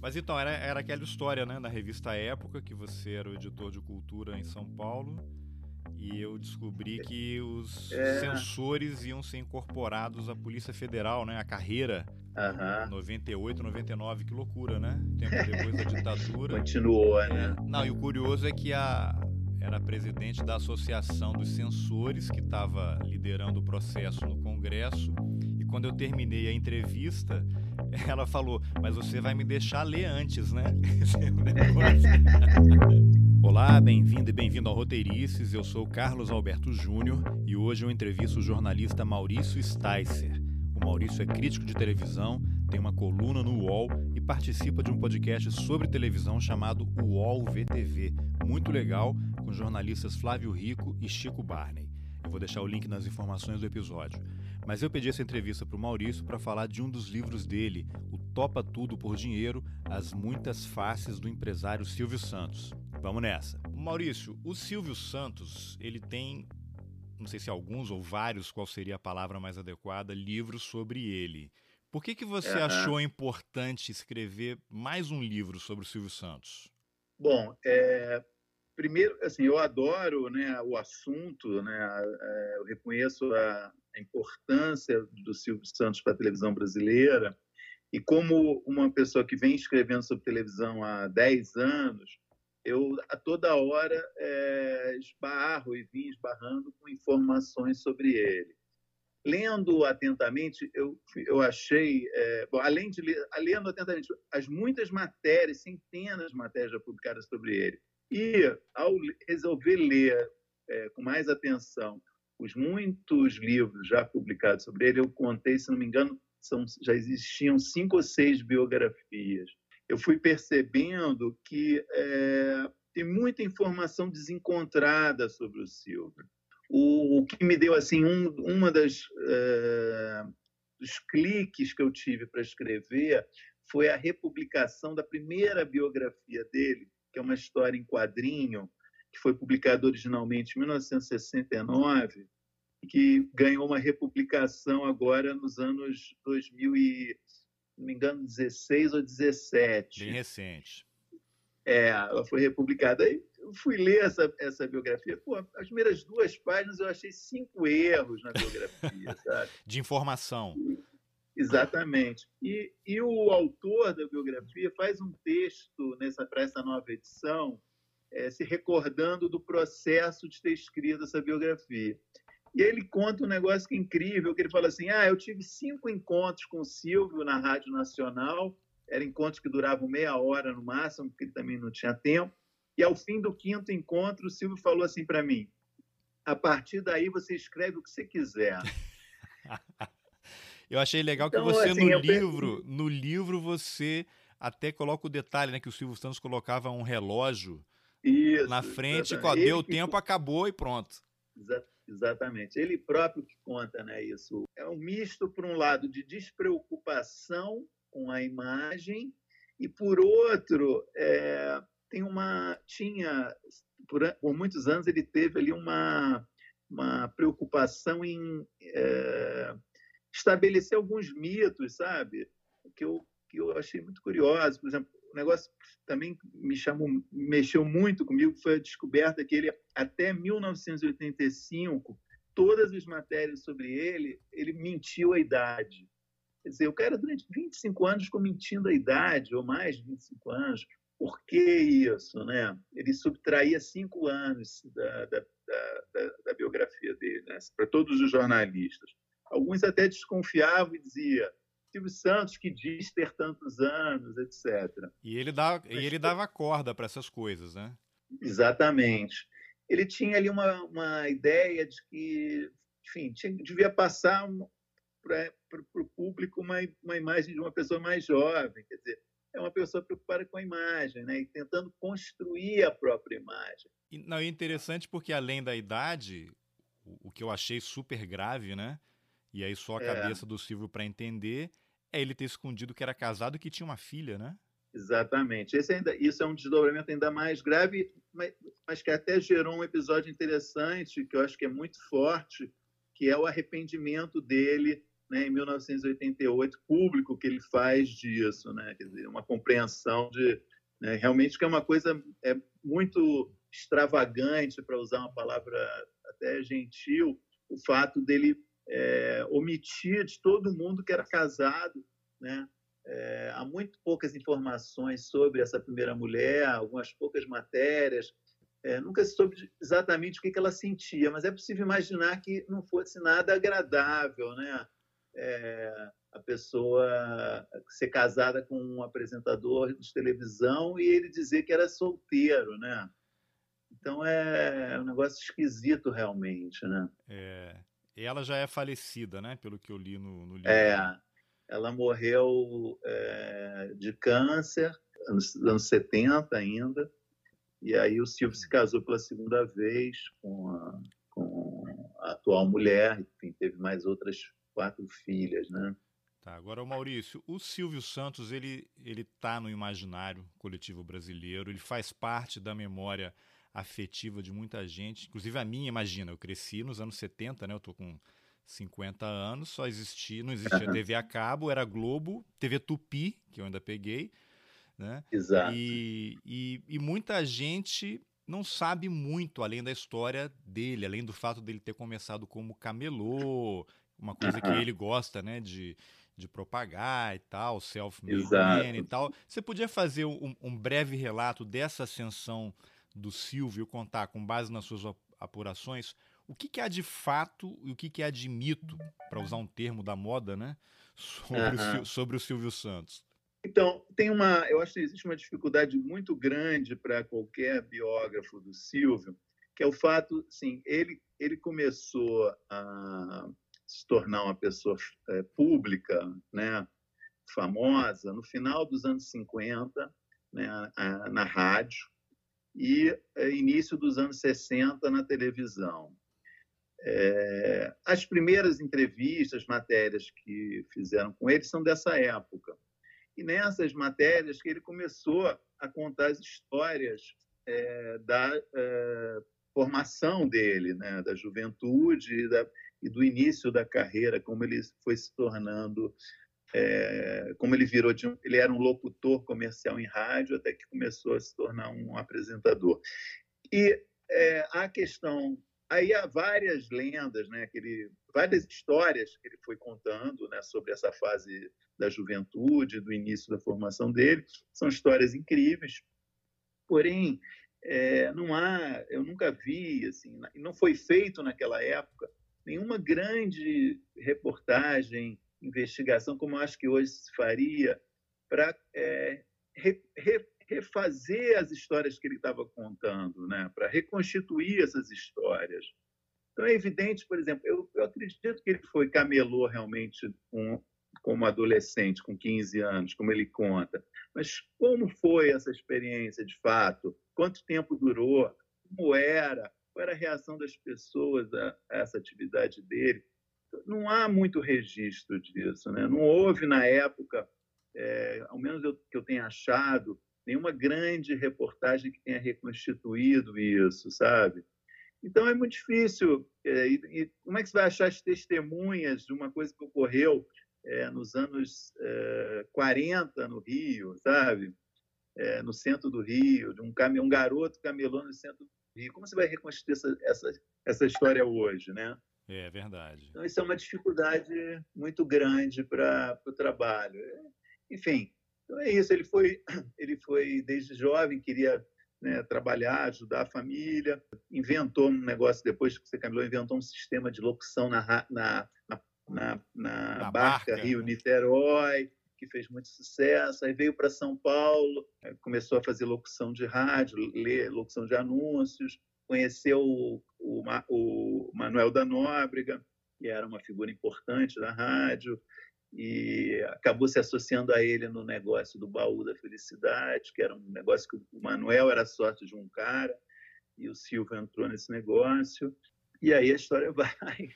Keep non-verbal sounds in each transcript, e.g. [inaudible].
Mas então, era, era aquela história, né, da revista Época, que você era o editor de cultura em São Paulo, e eu descobri que os é. censores iam ser incorporados à Polícia Federal, né, a carreira, uhum. 98, 99, que loucura, né? Tempo depois da ditadura. [laughs] Continuou, é, né? Não, e o curioso é que a, era presidente da Associação dos Censores, que estava liderando o processo no Congresso, e quando eu terminei a entrevista, [laughs] ela falou: Mas você vai me deixar ler antes, né? [laughs] [laughs] Olá, bem-vindo e bem-vindo ao Roteirices. Eu sou Carlos Alberto Júnior e hoje eu entrevisto o jornalista Maurício Sticer. O Maurício é crítico de televisão, tem uma coluna no UOL e participa de um podcast sobre televisão chamado UOL VTV. Muito legal, com jornalistas Flávio Rico e Chico Barney. Eu vou deixar o link nas informações do episódio. Mas eu pedi essa entrevista para o Maurício para falar de um dos livros dele, O Topa Tudo por Dinheiro, As Muitas Faces do Empresário Silvio Santos. Vamos nessa. Maurício, o Silvio Santos, ele tem, não sei se alguns ou vários, qual seria a palavra mais adequada, livros sobre ele. Por que, que você uhum. achou importante escrever mais um livro sobre o Silvio Santos? Bom, é, primeiro, assim, eu adoro né, o assunto, né, é, eu reconheço a, a importância do Silvio Santos para a televisão brasileira. E como uma pessoa que vem escrevendo sobre televisão há 10 anos, eu a toda hora é, esbarro e vim esbarrando com informações sobre ele. Lendo atentamente, eu, eu achei, é, bom, além de ler, lendo atentamente as muitas matérias, centenas de matérias já publicadas sobre ele, e ao resolver ler é, com mais atenção os muitos livros já publicados sobre ele, eu contei, se não me engano, são, já existiam cinco ou seis biografias. Eu fui percebendo que é, tem muita informação desencontrada sobre o Silvio. O, o que me deu assim um, uma das é, dos cliques que eu tive para escrever foi a republicação da primeira biografia dele, que é uma história em quadrinho que foi publicado originalmente em 1969 e que ganhou uma republicação agora nos anos 2000 e, não me engano, 16 ou 17. Bem recente. É, ela foi republicada. Aí eu fui ler essa, essa biografia. Pô, as primeiras duas páginas eu achei cinco erros na biografia, [laughs] sabe? De informação. Exatamente. E, e o autor da biografia faz um texto nessa para essa nova edição é, se recordando do processo de ter escrito essa biografia. E ele conta um negócio que é incrível, que ele fala assim, ah, eu tive cinco encontros com o Silvio na Rádio Nacional, eram encontros que duravam meia hora no máximo, porque ele também não tinha tempo, e ao fim do quinto encontro, o Silvio falou assim para mim, a partir daí você escreve o que você quiser. [laughs] eu achei legal que então, você assim, no livro, no livro você até coloca o detalhe, né, que o Silvio Santos colocava um relógio isso, na frente, quando deu que... tempo, acabou e pronto. Exatamente. Ele próprio que conta né, isso. É um misto, por um lado, de despreocupação com a imagem, e por outro, é, tem uma. Tinha. Por, por, muitos anos ele teve ali uma, uma preocupação em é, estabelecer alguns mitos, sabe? Que eu, que eu achei muito curioso. Por exemplo, o negócio também me chamou, mexeu muito comigo foi a descoberta que ele até 1985 todas as matérias sobre ele ele mentiu a idade. Quer dizer, o cara durante 25 anos ficou mentindo a idade ou mais de 25 anos. Por que isso, né? Ele subtraía cinco anos da, da, da, da biografia dele, né? para todos os jornalistas. Alguns até desconfiavam e diziam Silvio Santos que diz ter tantos anos, etc. E ele, dá, e ele dava corda para essas coisas, né? Exatamente. Ele tinha ali uma, uma ideia de que, enfim, tinha, devia passar para o público uma, uma imagem de uma pessoa mais jovem, quer dizer, é uma pessoa preocupada com a imagem, né? E tentando construir a própria imagem. E, não, é interessante porque além da idade, o, o que eu achei super grave, né? E aí só a é. cabeça do Silvio para entender é ele ter escondido que era casado e que tinha uma filha, né? Exatamente. Esse ainda, isso é um desdobramento ainda mais grave, mas, mas, que até gerou um episódio interessante, que eu acho que é muito forte, que é o arrependimento dele né, em 1988, público que ele faz disso, né? Quer dizer, uma compreensão de né, realmente que é uma coisa é muito extravagante, para usar uma palavra até gentil, o fato dele é, omitir de todo mundo que era casado, né? É, há muito poucas informações sobre essa primeira mulher, algumas poucas matérias. É, nunca se soube exatamente o que, que ela sentia, mas é possível imaginar que não fosse nada agradável, né? É, a pessoa ser casada com um apresentador de televisão e ele dizer que era solteiro, né? Então é um negócio esquisito realmente, né? É. Ela já é falecida, né? Pelo que eu li no, no livro. É. Ela morreu é, de câncer, anos, anos 70 ainda. E aí o Silvio se casou pela segunda vez com a, com a atual mulher, enfim, teve mais outras quatro filhas, né? Tá, agora o Maurício, o Silvio Santos, ele ele tá no imaginário coletivo brasileiro, ele faz parte da memória afetiva de muita gente, inclusive a minha, imagina, eu cresci nos anos 70, né? Eu tô com 50 anos, só existia, não existia TV a cabo, era Globo, TV Tupi, que eu ainda peguei, né? Exato. E, e, e, muita gente não sabe muito além da história dele, além do fato dele ter começado como camelô, uma coisa que ele gosta, né, de, de propagar e tal, self-made e tal. Você podia fazer um, um breve relato dessa ascensão do Silvio, contar com base nas suas apurações o que, que há de fato e o que, que há de mito, para usar um termo da moda, né? Sobre, uhum. o, sobre o Silvio Santos. Então, tem uma, eu acho que existe uma dificuldade muito grande para qualquer biógrafo do Silvio, que é o fato, sim, ele ele começou a se tornar uma pessoa é, pública, né, famosa no final dos anos 50, né, a, na rádio e é, início dos anos 60 na televisão. É, as primeiras entrevistas, matérias que fizeram com ele são dessa época. E nessas matérias que ele começou a contar as histórias é, da é, formação dele, né, da juventude e, da, e, do início da carreira, como ele foi se tornando, é, como ele virou de um, ele era um locutor comercial em rádio até que começou a se tornar um apresentador. E é, a questão Aí há várias lendas, né, que ele, várias histórias que ele foi contando né, sobre essa fase da juventude, do início da formação dele. São histórias incríveis. Porém, é, não há, eu nunca vi, assim, não foi feito naquela época nenhuma grande reportagem, investigação, como acho que hoje se faria, para é, re, re, refazer as histórias que ele estava contando, né? para reconstituir essas histórias. Então é evidente, por exemplo, eu, eu acredito que ele foi camelô realmente com, como adolescente, com 15 anos, como ele conta. Mas como foi essa experiência de fato? Quanto tempo durou? Como era? Qual era a reação das pessoas a, a essa atividade dele? Não há muito registro disso. Né? Não houve, na época, é, ao menos eu, que eu tenha achado, nenhuma grande reportagem que tenha reconstituído isso, sabe? Então é muito difícil. É, e, e, como é que você vai achar as testemunhas de uma coisa que ocorreu é, nos anos é, 40 no Rio, sabe? É, no centro do Rio, de um, came, um garoto camelô no centro do Rio. Como você vai reconstituir essa, essa, essa história hoje, né? É verdade. Então, isso é uma dificuldade muito grande para o trabalho. Enfim, então é isso, ele foi, [clears throat] ele foi desde jovem, queria né, trabalhar, ajudar a família, inventou um negócio, depois que você caminhou, inventou um sistema de locução na, na, na, na, na barca, barca Rio-Niterói, que fez muito sucesso, aí veio para São Paulo, começou a fazer locução de rádio, ler locução de anúncios, conheceu o, o, o Manuel da Nóbrega, que era uma figura importante da rádio, e acabou se associando a ele no negócio do baú da felicidade, que era um negócio que o Manuel era sorte de um cara e o Silvio entrou nesse negócio. E aí a história [laughs] vai,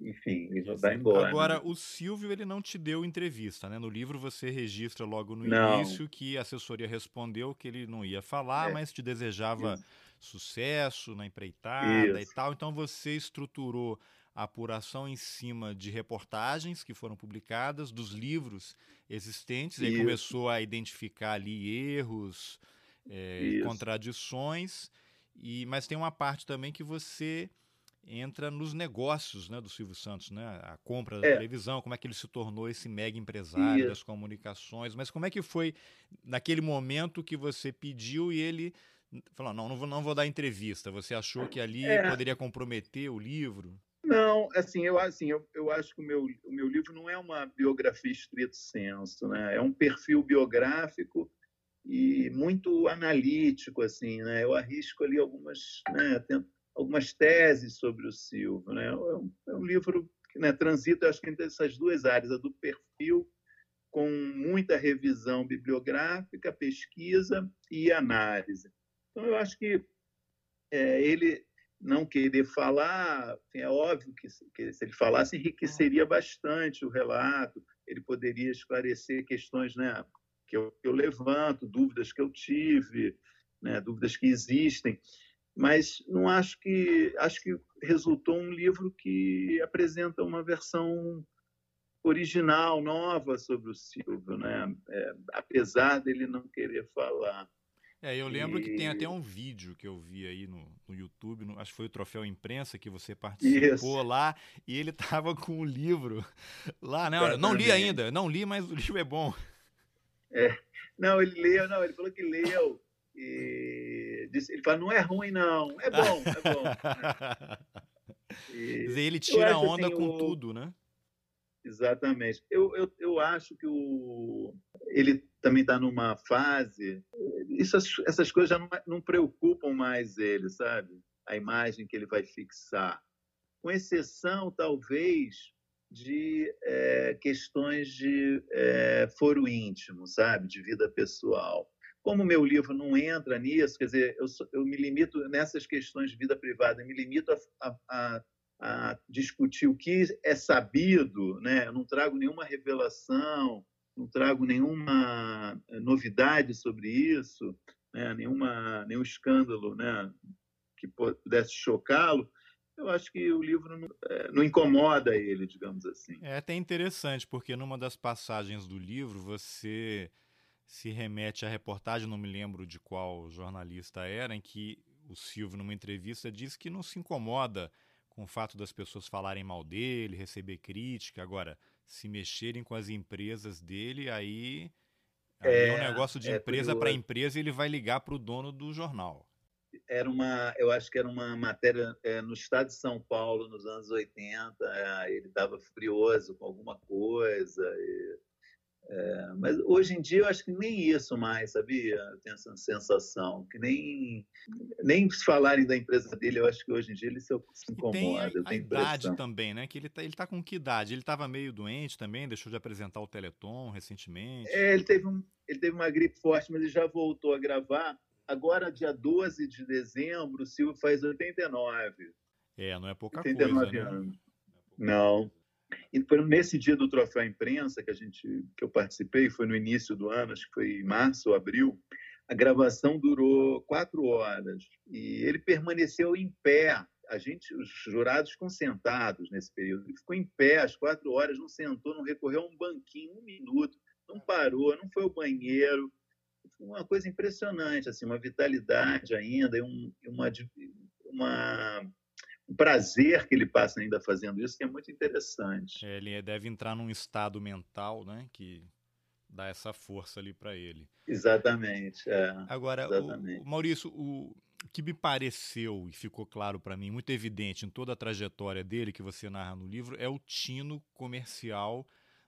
enfim, vai embora. Agora, né? o Silvio ele não te deu entrevista, né? No livro você registra logo no não. início que a assessoria respondeu que ele não ia falar, é. mas te desejava Isso. Sucesso na empreitada Isso. e tal. Então você estruturou apuração em cima de reportagens que foram publicadas, dos livros existentes, e aí começou a identificar ali erros, é, contradições, e mas tem uma parte também que você entra nos negócios né, do Silvio Santos, né? A compra da é. televisão, como é que ele se tornou esse mega empresário Isso. das comunicações, mas como é que foi naquele momento que você pediu e ele falou, não, não vou, não vou dar entrevista, você achou que ali é. poderia comprometer o livro? Não, assim, eu, assim, eu, eu acho que o meu, o meu livro não é uma biografia estrito senso, né? É um perfil biográfico e muito analítico, assim, né? Eu arrisco ali algumas, né, algumas teses sobre o Silvio, né? É um, é um livro que né, transita, acho que entre essas duas áreas, a do perfil com muita revisão bibliográfica, pesquisa e análise. Então, eu acho que é, ele não querer falar, é óbvio que, que, se ele falasse, enriqueceria bastante o relato, ele poderia esclarecer questões né, que, eu, que eu levanto, dúvidas que eu tive, né, dúvidas que existem, mas não acho que acho que resultou um livro que apresenta uma versão original, nova sobre o Silvio, né? É, apesar dele não querer falar. É, eu lembro e... que tem até um vídeo que eu vi aí no, no YouTube, no, acho que foi o Troféu Imprensa que você participou Isso. lá, e ele [laughs] tava com o livro lá, né? Não li ainda, não li, mas o livro é bom. É, não, ele leu, não, ele falou que leu, e disse, ele fala, não é ruim não, é bom, é bom. [laughs] E, Dizer, ele tira onda assim, com o... tudo, né? Exatamente. Eu, eu, eu acho que o, ele também está numa fase. Isso, essas coisas já não, não preocupam mais ele, sabe? A imagem que ele vai fixar. Com exceção, talvez, de é, questões de é, foro íntimo, sabe? De vida pessoal. Como o meu livro não entra nisso, quer dizer, eu, eu me limito nessas questões de vida privada, me limito a, a, a discutir o que é sabido, né? Eu não trago nenhuma revelação, não trago nenhuma novidade sobre isso, né? nenhuma, nenhum escândalo né? que pudesse chocá-lo, eu acho que o livro não, é, não, incomoda ele, digamos assim. É até interessante, porque numa das passagens do livro você se remete à reportagem, não me lembro de qual jornalista era, em que o Silvio, numa entrevista, diz que não se incomoda com o fato das pessoas falarem mal dele, receber crítica. Agora, se mexerem com as empresas dele, aí, é, é, um negócio de é empresa para empresa e ele vai ligar para o dono do jornal. Era uma, eu acho que era uma matéria é, no estado de São Paulo, nos anos 80. É, ele estava furioso com alguma coisa. E é, mas hoje em dia eu acho que nem isso mais, sabia? Eu tenho essa sensação, que nem, nem falarem da empresa dele, eu acho que hoje em dia ele se, se incomoda. Tem a, a idade também, né? Que ele tá, ele tá com que idade? Ele estava meio doente também, deixou de apresentar o Teleton recentemente. É, ele teve, um, ele teve uma gripe forte, mas ele já voltou a gravar. Agora, dia 12 de dezembro, o Silvio faz 89. É, não é pouca 89 coisa, né? anos. Não. não. E foi nesse dia do troféu imprensa que a gente que eu participei, foi no início do ano, acho que foi em março ou abril. A gravação durou quatro horas e ele permaneceu em pé. A gente, os jurados ficam sentados nesse período. Ele ficou em pé às quatro horas, não sentou, não recorreu a um banquinho, um minuto, não parou, não foi ao banheiro. Uma coisa impressionante, assim, uma vitalidade ainda, um, uma, uma o prazer que ele passa ainda fazendo isso, que é muito interessante. É, ele deve entrar num estado mental, né, que dá essa força ali para ele. Exatamente. É, Agora, exatamente. O, Maurício, o, que me pareceu e ficou claro para mim, muito evidente em toda a trajetória dele que você narra no livro, é o tino comercial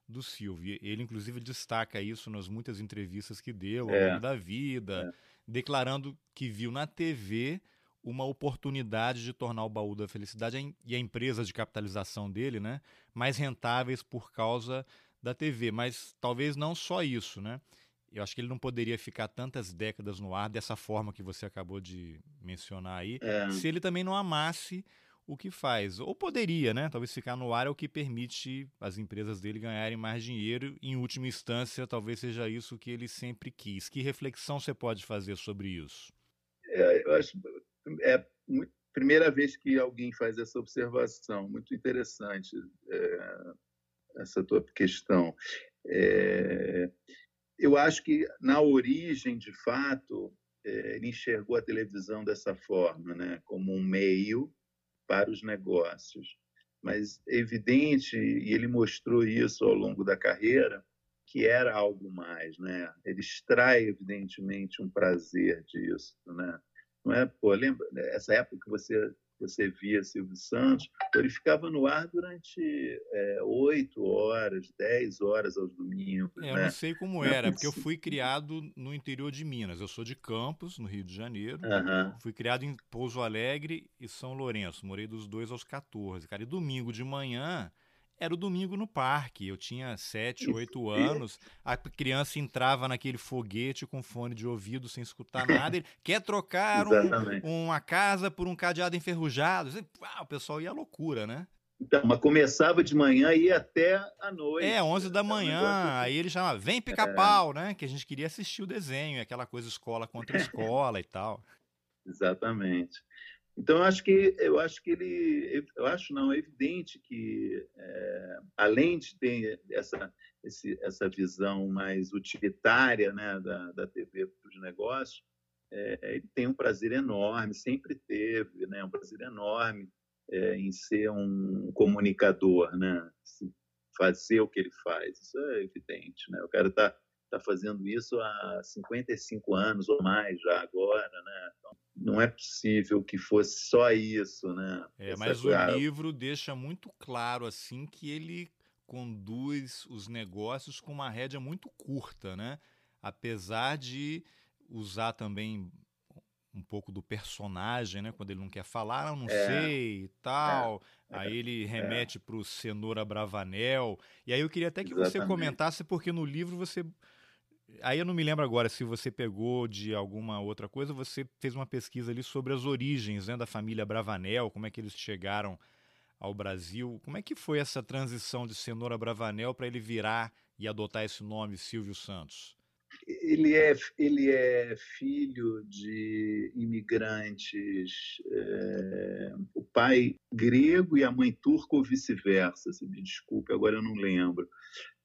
do Silvio. Ele, inclusive, destaca isso nas muitas entrevistas que deu ao é. longo da vida, é. declarando que viu na TV uma oportunidade de tornar o baú da felicidade e a empresa de capitalização dele, né, mais rentáveis por causa da TV. Mas talvez não só isso, né? Eu acho que ele não poderia ficar tantas décadas no ar dessa forma que você acabou de mencionar aí, é. se ele também não amasse o que faz. Ou poderia, né? Talvez ficar no ar é o que permite as empresas dele ganharem mais dinheiro. Em última instância, talvez seja isso que ele sempre quis. Que reflexão você pode fazer sobre isso? É, eu acho é primeira vez que alguém faz essa observação, muito interessante é, essa tua questão. É, eu acho que na origem, de fato, é, ele enxergou a televisão dessa forma, né, como um meio para os negócios. Mas é evidente, e ele mostrou isso ao longo da carreira, que era algo mais, né? Ele extrai evidentemente um prazer disso, né? Não é, pô, lembra essa época que você você via Silvio Santos, ele ficava no ar durante é, oito é, horas, dez horas aos domingos. É, eu né? não sei como era, porque eu fui criado no interior de Minas. Eu sou de Campos, no Rio de Janeiro. Fui criado em Pouso Alegre e São Lourenço. Morei dos dois aos 14. Cara, e domingo de manhã era o domingo no parque. Eu tinha sete, oito anos. A criança entrava naquele foguete com fone de ouvido sem escutar nada. Ele [laughs] quer trocar um, uma casa por um cadeado enferrujado. o pessoal ia à loucura, né? Então, mas começava de manhã e ia até a noite. É, 11 da manhã. Um aí ele chamava, vem pica-pau, é. né? Que a gente queria assistir o desenho, aquela coisa escola contra [laughs] escola e tal. Exatamente. Então, eu acho que eu acho que ele, eu acho não é evidente que é, além de ter essa esse, essa visão mais utilitária, né, da, da TV para os negócios, é, ele tem um prazer enorme, sempre teve, né, um prazer enorme é, em ser um comunicador, né, fazer o que ele faz. Isso é evidente, né? O cara está tá fazendo isso há 55 anos ou mais já agora, né? Então, não é possível que fosse só isso, né? É, mas o livro deixa muito claro assim que ele conduz os negócios com uma rédea muito curta, né? Apesar de usar também um pouco do personagem, né? Quando ele não quer falar, eu não é, sei e tal. É, aí ele é. remete é. para o Cenoura Bravanel. E aí eu queria até que Exatamente. você comentasse, porque no livro você Aí eu não me lembro agora se você pegou de alguma outra coisa, você fez uma pesquisa ali sobre as origens né, da família Bravanel, como é que eles chegaram ao Brasil. Como é que foi essa transição de Cenoura Bravanel para ele virar e adotar esse nome Silvio Santos? Ele é, ele é filho de imigrantes, é, o pai grego e a mãe turca ou vice-versa, se me desculpe, agora eu não lembro.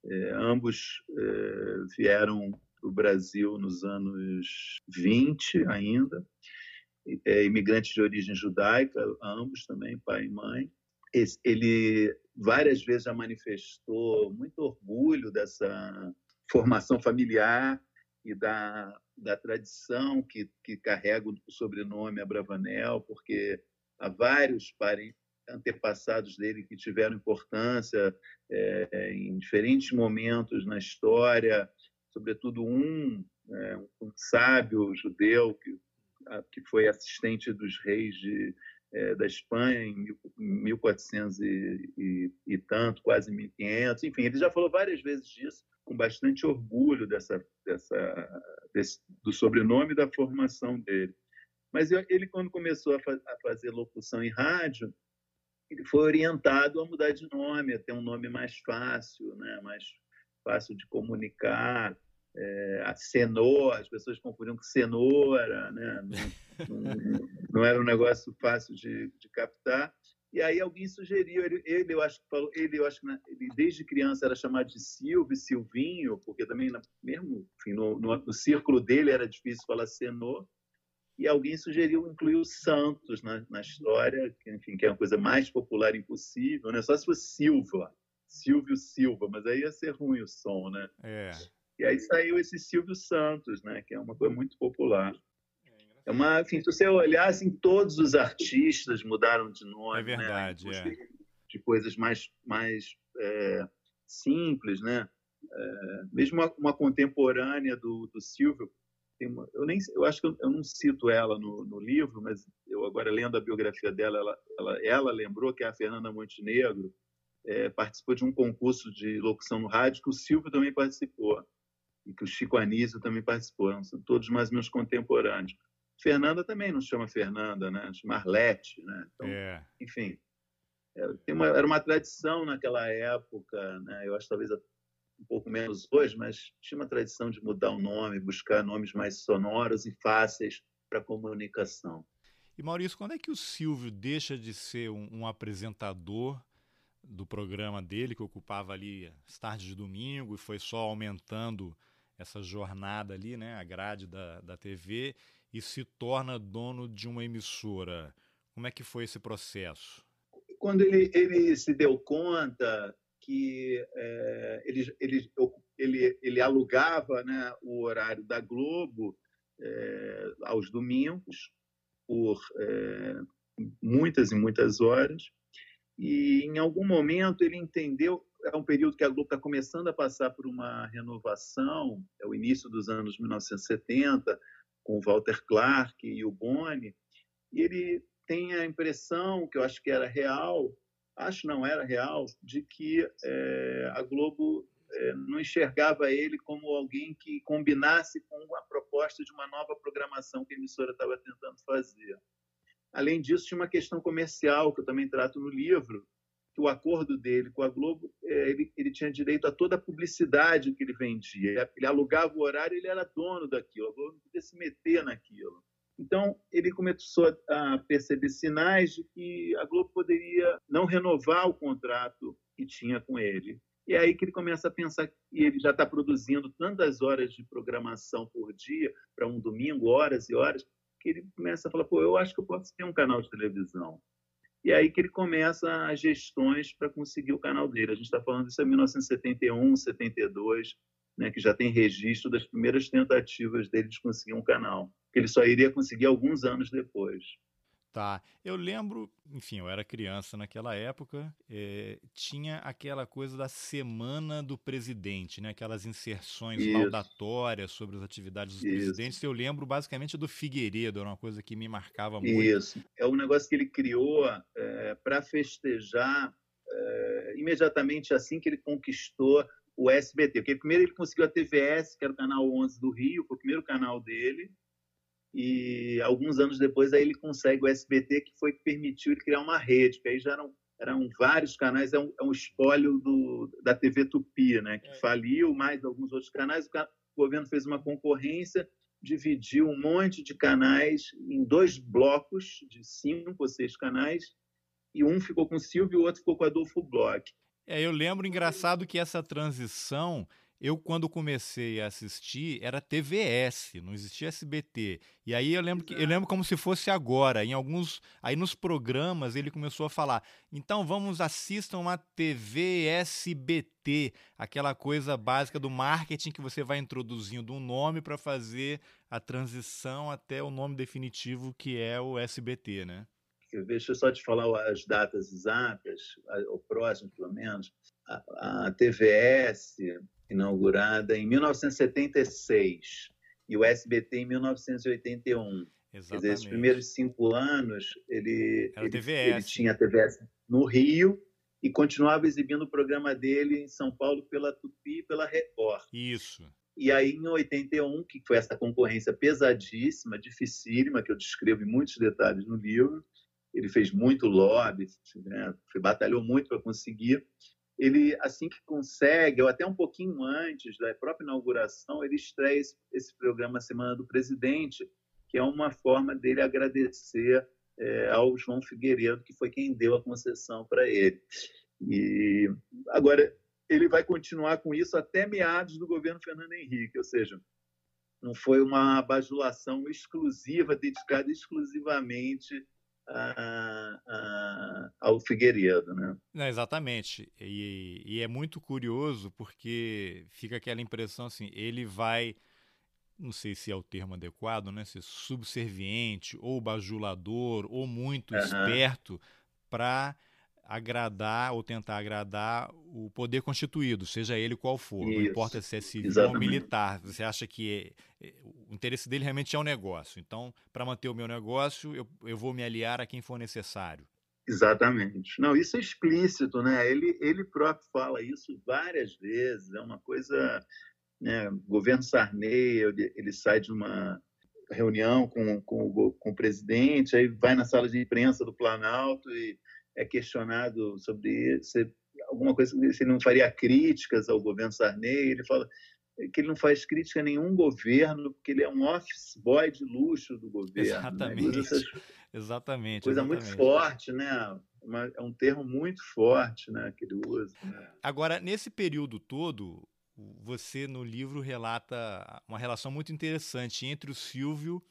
É, ambos é, vieram para o Brasil nos anos 20 ainda, é, imigrantes de origem judaica, ambos também, pai e mãe. Ele várias vezes já manifestou muito orgulho dessa formação familiar e da, da tradição que, que carrega o sobrenome Abravanel, porque há vários parentes, antepassados dele que tiveram importância é, em diferentes momentos na história, sobretudo um, é, um sábio judeu que, que foi assistente dos reis de, é, da Espanha em 1400 e, e, e, tanto, quase 1500. Enfim, ele já falou várias vezes disso, com bastante orgulho dessa, dessa, desse, do sobrenome e da formação dele. Mas ele, quando começou a, a fazer locução em rádio, ele foi orientado a mudar de nome, a ter um nome mais fácil, né? mais fácil de comunicar. É, a cenoura, as pessoas confundiam com cenoura, né? não, não, não, era um negócio fácil de, de, captar. E aí alguém sugeriu, ele, ele eu acho que falou, ele eu acho que ele desde criança era chamado de Silvio, Silvinho, porque também mesmo enfim, no, no, no círculo dele era difícil falar cenoura e alguém sugeriu incluir o Santos na, na história, que, enfim, que é uma coisa mais popular impossível, né? Só se fosse Silva, Silvio Silva, mas aí ia ser ruim o som, né? É. E aí saiu esse Silvio Santos, né? Que é uma coisa muito popular. É uma, enfim, se você olhar, assim, todos os artistas mudaram de nome, É verdade, né? é. De coisas mais, mais é, simples, né? É, mesmo uma, uma, contemporânea do, do Silvio, uma, eu nem eu acho que eu, eu não cito ela no, no, livro, mas eu agora lendo a biografia dela, ela, ela, ela lembrou que a Fernanda Montenegro é, participou de um concurso de locução no rádio que o Silvio também participou e que o Chico Anísio também participou. São todos mais menos contemporâneos. Fernanda também não chama Fernanda, né? Chama Arlete, né? Então, é. enfim, era é, uma, era uma tradição naquela época, né? Eu acho talvez um pouco menos hoje, mas tinha uma tradição de mudar o nome, buscar nomes mais sonoros e fáceis para comunicação. E Maurício, quando é que o Silvio deixa de ser um, um apresentador do programa dele, que ocupava ali as tardes de domingo e foi só aumentando essa jornada ali, né, a grade da, da TV, e se torna dono de uma emissora? Como é que foi esse processo? Quando ele, ele se deu conta que é, ele, ele, ele, ele alugava né, o horário da Globo é, aos domingos, por é, muitas e muitas horas, e em algum momento ele entendeu é um período que a Globo está começando a passar por uma renovação, é o início dos anos 1970, com o Walter Clark e o Boni, e ele tem a impressão, que eu acho que era real, acho não era real, de que é, a Globo é, não enxergava ele como alguém que combinasse com a proposta de uma nova programação que a emissora estava tentando fazer. Além disso, tinha uma questão comercial, que eu também trato no livro, que o acordo dele com a Globo, é, ele, ele tinha direito a toda a publicidade que ele vendia. Ele alugava o horário, ele era dono daquilo, a Globo não podia se meter naquilo. Então, ele começou a perceber sinais de que a Globo poderia não renovar o contrato que tinha com ele. E é aí que ele começa a pensar que ele já está produzindo tantas horas de programação por dia, para um domingo, horas e horas, que ele começa a falar: pô, eu acho que eu posso ter um canal de televisão. E aí que ele começa as gestões para conseguir o canal dele. A gente está falando disso em 1971, 72, né, que já tem registro das primeiras tentativas dele de conseguir um canal, que ele só iria conseguir alguns anos depois. Tá. Eu lembro, enfim, eu era criança naquela época, é, tinha aquela coisa da semana do presidente, né? Aquelas inserções Isso. laudatórias sobre as atividades dos Isso. presidentes. Eu lembro basicamente do Figueiredo, era uma coisa que me marcava muito. Isso. É um negócio que ele criou é, para festejar é, imediatamente assim que ele conquistou o SBT. Porque primeiro ele conseguiu a TVS, que era o canal 11 do Rio, foi o primeiro canal dele e alguns anos depois aí ele consegue o SBT, que foi que permitiu ele criar uma rede, que aí já eram, eram vários canais, é um, é um espólio do, da TV Tupi, né, que é. faliu, mais alguns outros canais, o, o governo fez uma concorrência, dividiu um monte de canais em dois blocos de cinco ou seis canais, e um ficou com o Silvio e o outro ficou com o Adolfo Bloch. É, eu lembro engraçado que essa transição eu, quando comecei a assistir, era TVS, não existia SBT. E aí eu lembro que eu lembro como se fosse agora. Em alguns. Aí nos programas ele começou a falar. Então vamos, assistam a TV SBT, aquela coisa básica do marketing que você vai introduzindo um nome para fazer a transição até o nome definitivo que é o SBT, né? Deixa eu só te falar as datas exatas, o próximo pelo menos. A, a TVS inaugurada em 1976 e o SBT em 1981. Exatamente. Dizer, esses primeiros cinco anos, ele, ele, ele, tinha a TVS no Rio e continuava exibindo o programa dele em São Paulo pela Tupi e pela Record. Isso. E aí, em 81, que foi essa concorrência pesadíssima, dificílima, que eu descrevo em muitos detalhes no livro, ele fez muito lobby, né? batalhou muito para conseguir ele assim que consegue, ou até um pouquinho antes da própria inauguração, ele estreia esse, esse programa Semana do Presidente, que é uma forma dele agradecer é, ao João Figueiredo, que foi quem deu a concessão para ele. E agora ele vai continuar com isso até meados do governo Fernando Henrique, ou seja, não foi uma bajulação exclusiva, dedicada exclusivamente a, ao Figueiredo, né? Não, exatamente. E, e, é muito curioso porque fica aquela impressão assim, ele vai, não sei se é o termo adequado, né? Ser subserviente ou bajulador ou muito uhum. esperto para agradar ou tentar agradar o poder constituído, seja ele qual for, Isso. não importa se é civil Exatamente. ou militar. Você acha que é, o interesse dele realmente é o um negócio. Então, para manter o meu negócio, eu, eu vou me aliar a quem for necessário. Exatamente. Não, isso é explícito, né? Ele, ele próprio fala isso várias vezes. É uma coisa. Né? O governo Sarney, ele, ele sai de uma reunião com, com, com o presidente, aí vai na sala de imprensa do Planalto e é questionado sobre se alguma coisa se ele não faria críticas ao governo Sarney, ele fala que ele não faz crítica a nenhum governo, porque ele é um office boy de luxo do governo. Né? Exatamente. Né? Exatamente. Coisa exatamente. muito forte, né? Uma, é um termo muito forte né, que ele usa. Né? Agora, nesse período todo, você no livro relata uma relação muito interessante entre o Silvio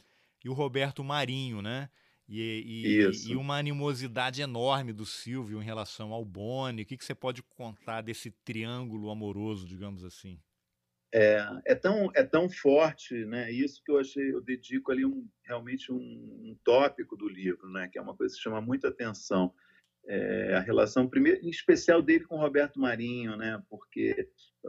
e o Roberto Marinho, né? E, e, e, uma animosidade enorme do Silvio em relação ao Boni. O que, que você pode contar desse triângulo amoroso, digamos assim? É, é, tão, é tão forte, né? Isso que eu achei, eu dedico ali um, realmente um, um tópico do livro, né? Que é uma coisa que chama muita atenção. É, a relação, primeiro, em especial dele com Roberto Marinho, né? Porque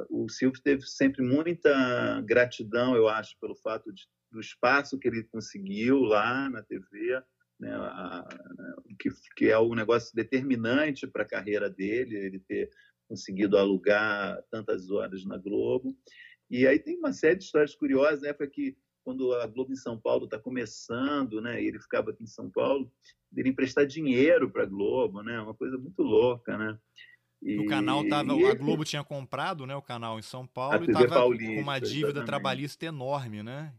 o Silvio teve sempre muita gratidão, eu acho, pelo fato de, do espaço que ele conseguiu lá na TV, né, a, que, que é um negócio determinante para a carreira dele, ele ter conseguido alugar tantas horas na Globo. E aí tem uma série de histórias curiosas, na época que quando a Globo em São Paulo está começando, né, ele ficava aqui em São Paulo, ele emprestar dinheiro para a Globo, né, uma coisa muito louca, né. E, o canal tava, e, a Globo tinha comprado, né, o canal em São Paulo e estava com uma dívida exatamente. trabalhista enorme, né?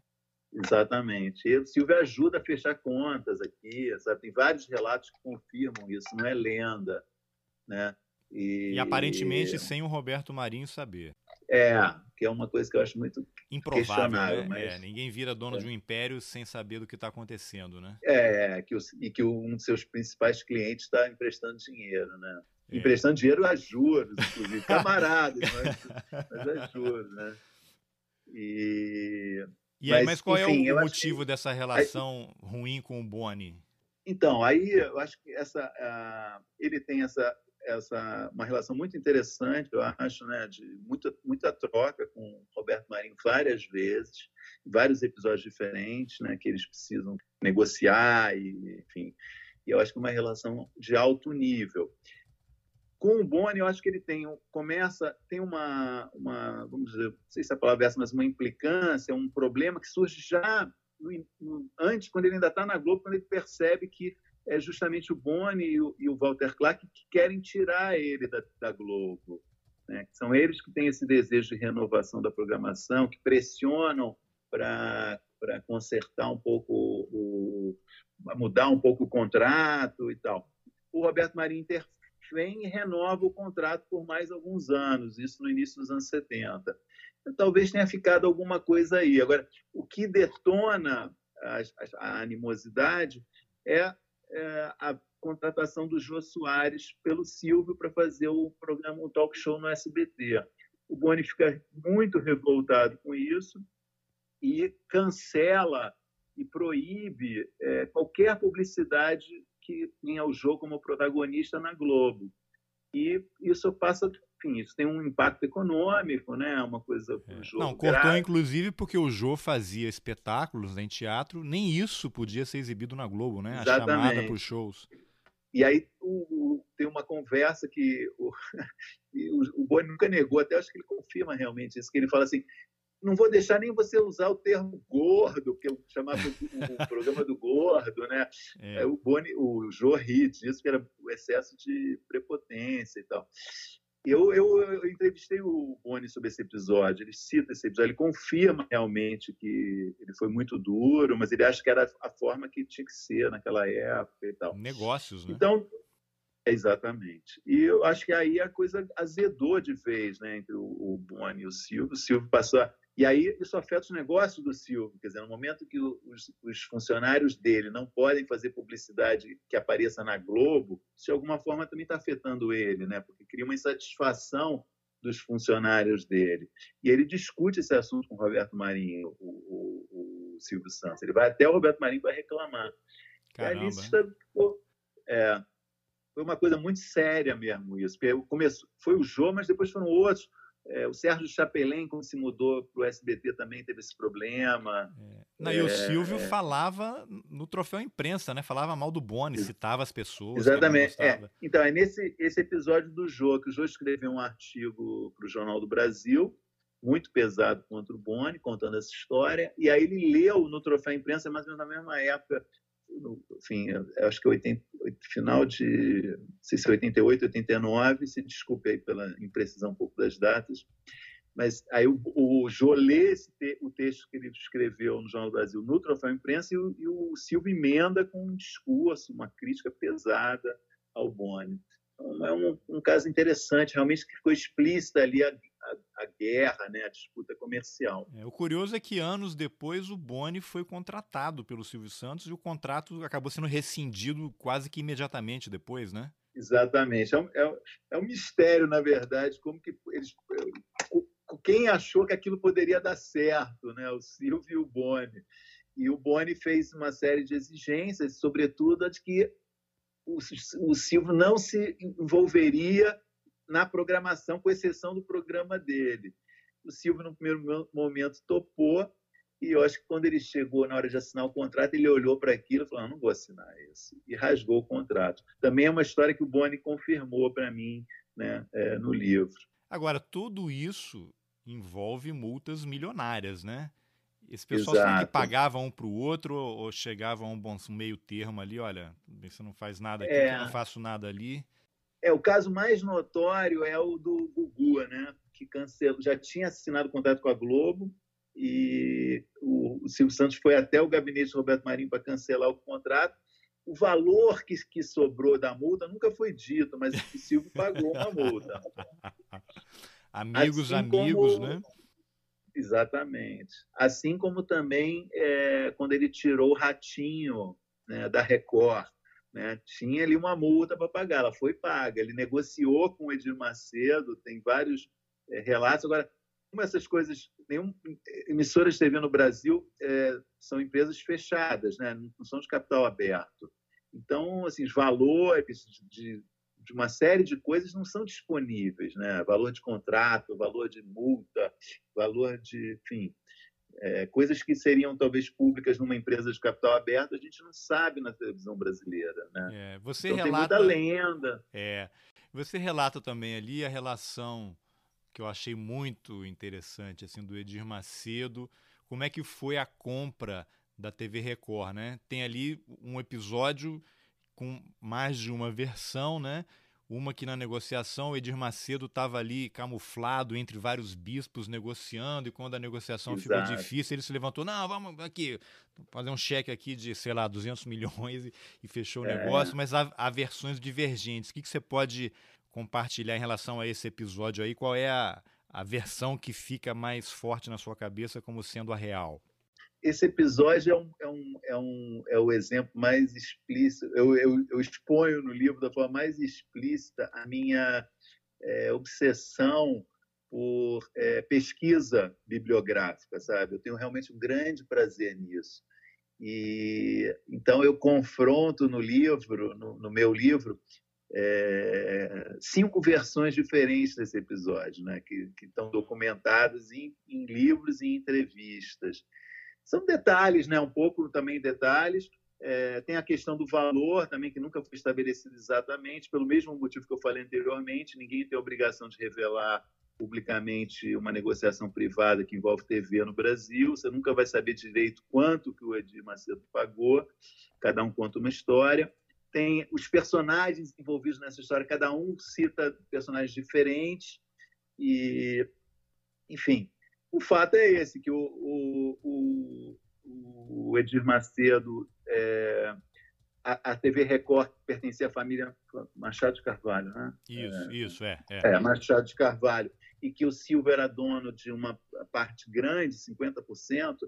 Exatamente. E o Silvio ajuda a fechar contas aqui, sabe? Tem vários relatos que confirmam isso, não é lenda, né? E, e aparentemente sem o Roberto Marinho saber. É, que é uma coisa que eu acho muito improvável, né? Mas... É, ninguém vira dono é. de um império sem saber do que está acontecendo, né? É, que o, e que um dos seus principais clientes está emprestando dinheiro, né? É. Emprestando dinheiro a juros, inclusive, [laughs] camaradas, mas, [laughs] mas a juros, né? E e aí, mas, mas qual enfim, é o motivo que... dessa relação aí... ruim com o Boni? Então, aí eu acho que essa, uh, ele tem essa, essa uma relação muito interessante, eu acho, né, de muita, muita troca com Roberto Marinho várias vezes, vários episódios diferentes, né, que eles precisam negociar e, enfim, e eu acho que é uma relação de alto nível. Com o Boni, eu acho que ele tem começa tem uma, uma vamos dizer, não sei se a palavra é essa, mas uma implicância, um problema que surge já no, no, antes, quando ele ainda está na Globo, quando ele percebe que é justamente o Boni e o, e o Walter Clark que querem tirar ele da, da Globo. Né? São eles que têm esse desejo de renovação da programação, que pressionam para consertar um pouco, o, mudar um pouco o contrato e tal. O Roberto Marinho interfere vem e renova o contrato por mais alguns anos, isso no início dos anos 70. Talvez tenha ficado alguma coisa aí. Agora, o que detona a, a animosidade é, é, a contratação do Jô Soares pelo Silvio para fazer o programa, o talk show no SBT. O Boni fica muito revoltado com isso e cancela e proíbe é, qualquer publicidade que tinha o jogo como protagonista na Globo. E isso passa, enfim, isso tem um impacto econômico, né? Uma coisa pro é. jogo. Não, cortou grave. inclusive porque o Jô fazia espetáculos em teatro, nem isso podia ser exibido na Globo, né? A Exatamente. chamada para os shows. E aí o, o, tem uma conversa que o, [laughs] o, o Boni nunca negou, até acho que ele confirma realmente isso, que ele fala assim, não vou deixar nem você usar o termo gordo, porque eu chamava o, o programa do gordo, né? [laughs] É. O Boni, o Joe Hit, isso que era o excesso de prepotência e tal. Eu, eu, eu, entrevistei o Boni sobre esse episódio, ele cita esse episódio, ele confirma realmente que ele foi muito duro, mas ele acha que era a forma que tinha que ser naquela época e tal. Negócios, né? Então, exatamente. E eu acho que aí a coisa azedou de vez, né, entre o, o Boni e o Silvio. O Silvio passou a e aí isso afeta os negócios do Silvio, quer dizer, no momento que os, os, funcionários dele não podem fazer publicidade que apareça na Globo, isso de alguma forma também está afetando ele, né? Porque cria uma insatisfação dos funcionários dele. E ele discute esse assunto com o Roberto Marinho, o, o, o Silvio Santos. Ele vai até o Roberto Marinho para reclamar. Caramba. é, foi uma coisa muito séria mesmo isso. Começou, foi o Jô, mas depois foram outros é, o Sérgio Chapelin, quando se mudou para o SBT, também teve esse problema. É. Não, é, e o é, Silvio falava no troféu imprensa, né? Falava mal do Boni, citava as pessoas. Exatamente. É. Então, é nesse esse episódio do Jô, que o Jô escreveu um artigo para o Jornal do Brasil, muito pesado contra o Boni, contando essa história. E aí ele leu no troféu imprensa, mais ou menos na mesma época, enfim, acho que 80, final de, sei se 88, 89, se desculpe aí pela imprecisão um pouco das datas, Mas aí o, o Jô te, o texto que ele escreveu no Jornal do Brasil no Troféu Imprensa e o, e o Silvio emenda com um discurso, uma crítica pesada ao Boni. É um, um, caso interessante, realmente que ficou explícita ali a, a, a guerra, né, a disputa comercial. É, o curioso é que anos depois o Boni foi contratado pelo Silvio Santos e o contrato acabou sendo rescindido quase que imediatamente depois, né? Exatamente. É um, é, é um mistério, na verdade, como que eles quem achou que aquilo poderia dar certo, né? O Silvio e o Boni. E o Boni fez uma série de exigências, sobretudo a de que o, o Silvio não se envolveria na programação, com exceção do programa dele. O Silvio, no primeiro momento, topou, e eu acho que quando ele chegou na hora de assinar o contrato, ele olhou para aquilo e falou: ah, não vou assinar isso, e rasgou o contrato. Também é uma história que o Boni confirmou para mim né, é, no livro. Agora, tudo isso envolve multas milionárias, né? Esse pessoal sempre pagava um para o outro ou chegava a um bom meio termo ali, olha, você não faz nada aqui, é, eu não faço nada ali. É, o caso mais notório é o do Gugu, né? Que cancelou, já tinha assinado contrato com a Globo e o, o Silvio Santos foi até o gabinete de Roberto Marinho para cancelar o contrato. O valor que, que sobrou da multa nunca foi dito, mas o Silvio pagou uma multa. [laughs] Amigos, assim amigos, como... né? Exatamente. Assim como também é, quando ele tirou o ratinho né, da Record. Né, tinha ali uma multa para pagar, ela foi paga. Ele negociou com o Edir Macedo, tem vários é, relatos. Agora, como essas coisas, nenhum, emissoras de TV no Brasil é, são empresas fechadas, né, não são de capital aberto. Então, assim, os valores de, de uma série de coisas não são disponíveis, né? Valor de contrato, valor de multa, valor de, enfim, é, coisas que seriam talvez públicas numa empresa de capital aberto, a gente não sabe na televisão brasileira, né? É, você então, relata tem muita lenda. É, você relata também ali a relação que eu achei muito interessante assim do Edir Macedo, como é que foi a compra da TV Record, né? Tem ali um episódio com mais de uma versão, né? Uma que na negociação o Edir Macedo estava ali camuflado entre vários bispos negociando, e quando a negociação Exato. ficou difícil, ele se levantou: não, vamos aqui, fazer um cheque aqui de, sei lá, 200 milhões e, e fechou o é. negócio. Mas há, há, versões divergentes. O que, que você pode compartilhar em relação a esse episódio aí? Qual é a, a versão que fica mais forte na sua cabeça como sendo a real? Esse episódio é, um, é, um, é, um, é o exemplo mais explícito. Eu, eu, eu, exponho no livro da forma mais explícita a minha é, obsessão por é, pesquisa bibliográfica, sabe? Eu tenho realmente um grande prazer nisso. E então eu confronto no livro, no, no meu livro, é, cinco versões diferentes desse episódio, né? Que, que estão documentadas em, em livros e entrevistas. São detalhes, né? um pouco também detalhes. É, tem a questão do valor também, que nunca foi estabelecido exatamente, pelo mesmo motivo que eu falei anteriormente, ninguém tem a obrigação de revelar publicamente uma negociação privada que envolve TV no Brasil, você nunca vai saber direito quanto que o Edir Macedo pagou, cada um conta uma história. Tem os personagens envolvidos nessa história, cada um cita personagens diferentes, e, enfim, o fato é esse, que o, o, o, o Edir Macedo, é, a, a, TV Record pertencia à família Machado de Carvalho, né? Isso, é, isso, é, é. É, Machado de Carvalho. E que o Silvio era dono de uma parte grande, 50%,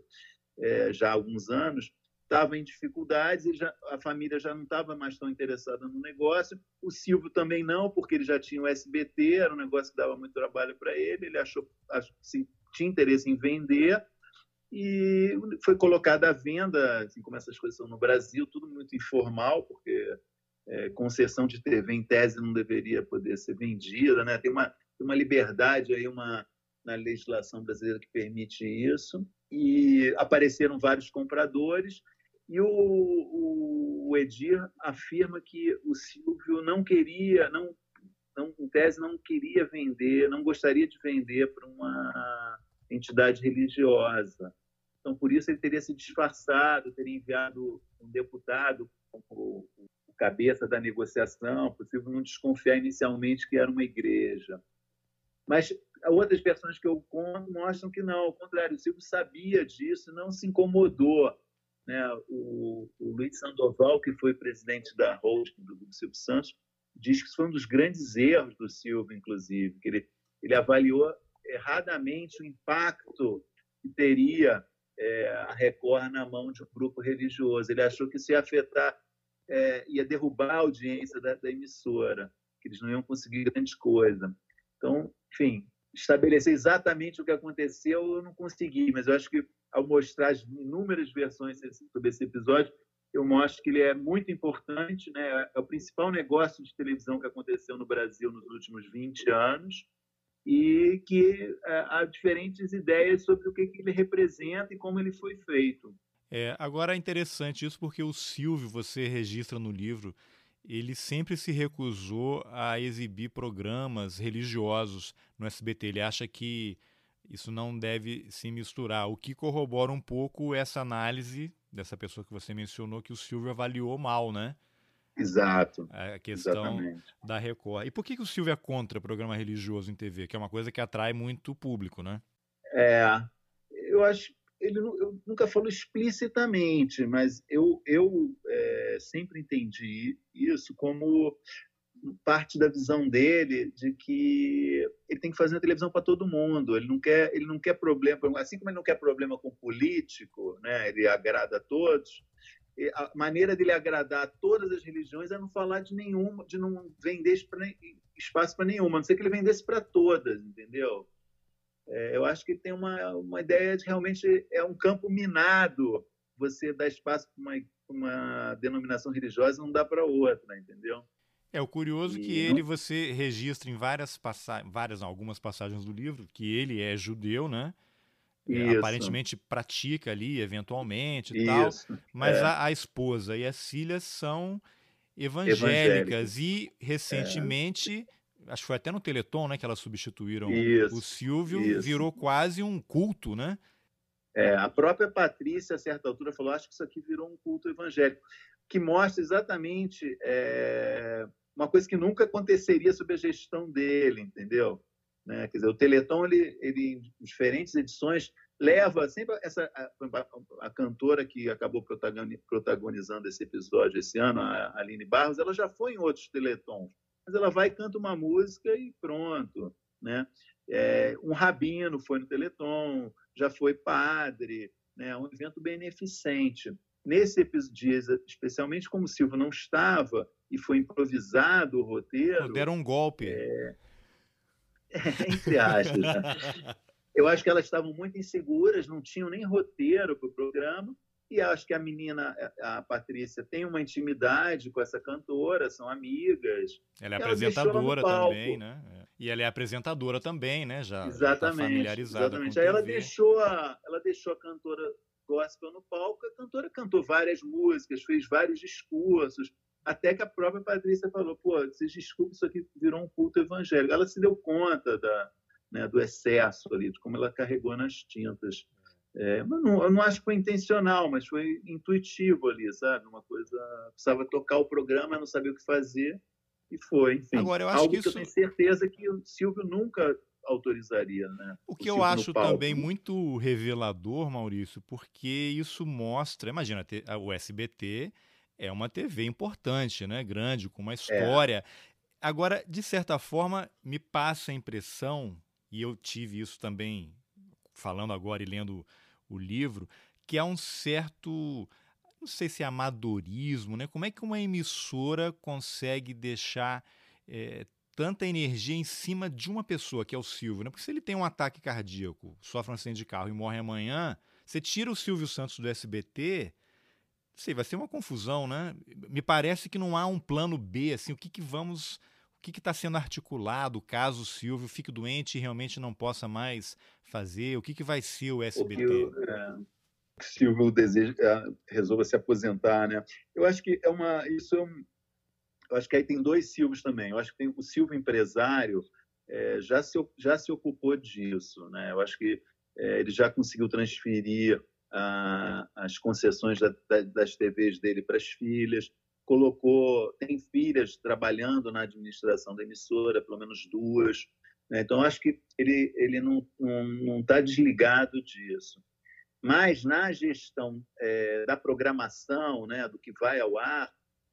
é, já há alguns anos, estava em dificuldades, e já, a família já não estava mais tão interessada no negócio, o Silvio também não, porque ele já tinha o SBT, era um negócio que dava muito trabalho para ele, ele achou, assim, tinha interesse em vender e foi colocada à venda, assim como essas coisas são no Brasil, tudo muito informal, porque é, concessão de TV em tese não deveria poder ser vendida, né? Tem uma, tem uma liberdade aí, uma na legislação brasileira que permite isso e apareceram vários compradores e o, o, o Edir afirma que o Silvio não queria, não, não, em tese não queria vender, não gostaria de vender para uma entidade religiosa. Então, por isso, ele teria se disfarçado, teria enviado um deputado como o cabeça da negociação, possível não desconfiar inicialmente que era uma igreja. Mas outras versões que eu conto mostram que não, ao contrário, o Silvio sabia disso, não se incomodou. Né? O, o Luiz Sandoval, que foi presidente da holding do, do Silvio Santos, diz que isso foi um dos grandes erros do Silvio, inclusive, que ele, ele avaliou erradamente o impacto que teria é, a Record na mão de um grupo religioso. Ele achou que isso ia afetar, é, ia derrubar a audiência da, da, emissora, que eles não iam conseguir grande coisa. Então, enfim, estabelecer exatamente o que aconteceu eu não consegui, mas eu acho que ao mostrar as inúmeras versões sobre esse episódio, eu mostro que ele é muito importante, né? é o principal negócio de televisão que aconteceu no Brasil nos últimos 20 anos, e que é, há diferentes ideias sobre o que, ele representa e como ele foi feito. É, agora é interessante isso porque o Silvio, você registra no livro, ele sempre se recusou a exibir programas religiosos no SBT. Ele acha que isso não deve se misturar, o que corrobora um pouco essa análise dessa pessoa que você mencionou que o Silvio avaliou mal, né? Exato. A questão exatamente. da Record. E por que, que o Silvio é contra programa religioso em TV? Que é uma coisa que atrai muito público, né? É, eu acho. Ele eu nunca falou explicitamente, mas eu, eu é, sempre entendi isso como parte da visão dele de que ele tem que fazer uma televisão para todo mundo. Ele não quer, ele não quer problema, assim como ele não quer problema com político, né? Ele agrada a todos a maneira dele agradar todas as religiões é não falar de nenhuma, de não vender espaço para nenhuma, a não ser que ele vendesse para todas, entendeu? É, eu acho que tem uma, uma ideia de realmente é um campo minado você dar espaço para uma, uma denominação religiosa não dá para outra, entendeu? É o curioso e... que ele você registra em várias passagens, várias algumas passagens do livro que ele é judeu, né? É, aparentemente pratica ali eventualmente e tal, mas é. a, a, esposa e as filhas são evangélicas, e recentemente, é. acho que foi até no Teleton, né, que elas substituíram isso, o Silvio, isso. virou quase um culto, né? É, a própria Patrícia, a certa altura, falou: acho que isso aqui virou um culto evangélico, que mostra exatamente é, uma coisa que nunca aconteceria sob a gestão dele, entendeu? Né? Quer dizer, o Teleton, ele, ele, em diferentes edições, leva sempre essa a, a, cantora que acabou protagonizando esse episódio esse ano, a Aline Barros, ela já foi em outros Teletons, mas ela vai canta uma música e pronto, né? É, um rabino foi no Teleton, já foi padre, né? Um evento beneficente. Nesse episódio, especialmente como o Silvio não estava e foi improvisado o roteiro, deram um golpe. É, [laughs] entre aspas. Né? Eu acho que elas estavam muito inseguras, não tinham nem roteiro para o programa. E acho que a menina, a Patrícia, tem uma intimidade com essa cantora, são amigas. Ela é apresentadora também, né? É. E ela é apresentadora também, né? Já, tá exatamente, tá familiarizada exatamente. Aí ela deixou a, ela deixou a cantora gospel no palco. A cantora cantou várias músicas, fez vários discursos, até que a própria Patrícia falou: pô, vocês desculpem, isso aqui virou um culto evangélico. Ela se deu conta da, né, do excesso ali, de como ela carregou nas tintas. É, não, eu não acho que foi intencional, mas foi intuitivo ali, sabe? Uma coisa. Precisava tocar o programa, não sabia o que fazer, e foi. Enfim, Agora, eu acho algo que, isso... eu tenho certeza que o Silvio nunca autorizaria, né? O que o eu acho também muito revelador, Maurício, porque isso mostra, imagina, o SBT é uma TV importante, né? Grande, com uma é. história. É. Agora, de certa forma, me passa a impressão, e eu tive isso também falando agora e lendo o livro, que há um certo, não sei se é amadorismo, né? Como é que uma emissora consegue deixar é, tanta energia em cima de uma pessoa, que é o Silvio, né? Porque se ele tem um ataque cardíaco, sofre um acidente de carro e morre amanhã, você tira o Silvio Santos do SBT, sei, vai ser uma confusão, né? Me parece que não há um plano B, assim, o que, que vamos. O que está sendo articulado caso o Silvio fique doente e realmente não possa mais fazer? O que, que vai ser o SBT? O é, Silvio deseja, é, resolva se aposentar, né? Eu acho que é uma. Isso é um, eu acho que aí tem dois Silvios também. Eu acho que tem o Silvio empresário é, já, se, já se ocupou disso, né? Eu acho que é, ele já conseguiu transferir as concessões da, da, das TVs dele para as filhas, colocou, tem filhas trabalhando na administração da emissora, pelo menos duas, Né? Então, acho que ele, ele não está tá desligado disso. Mas na gestão é, da programação, né, do que vai ao ar,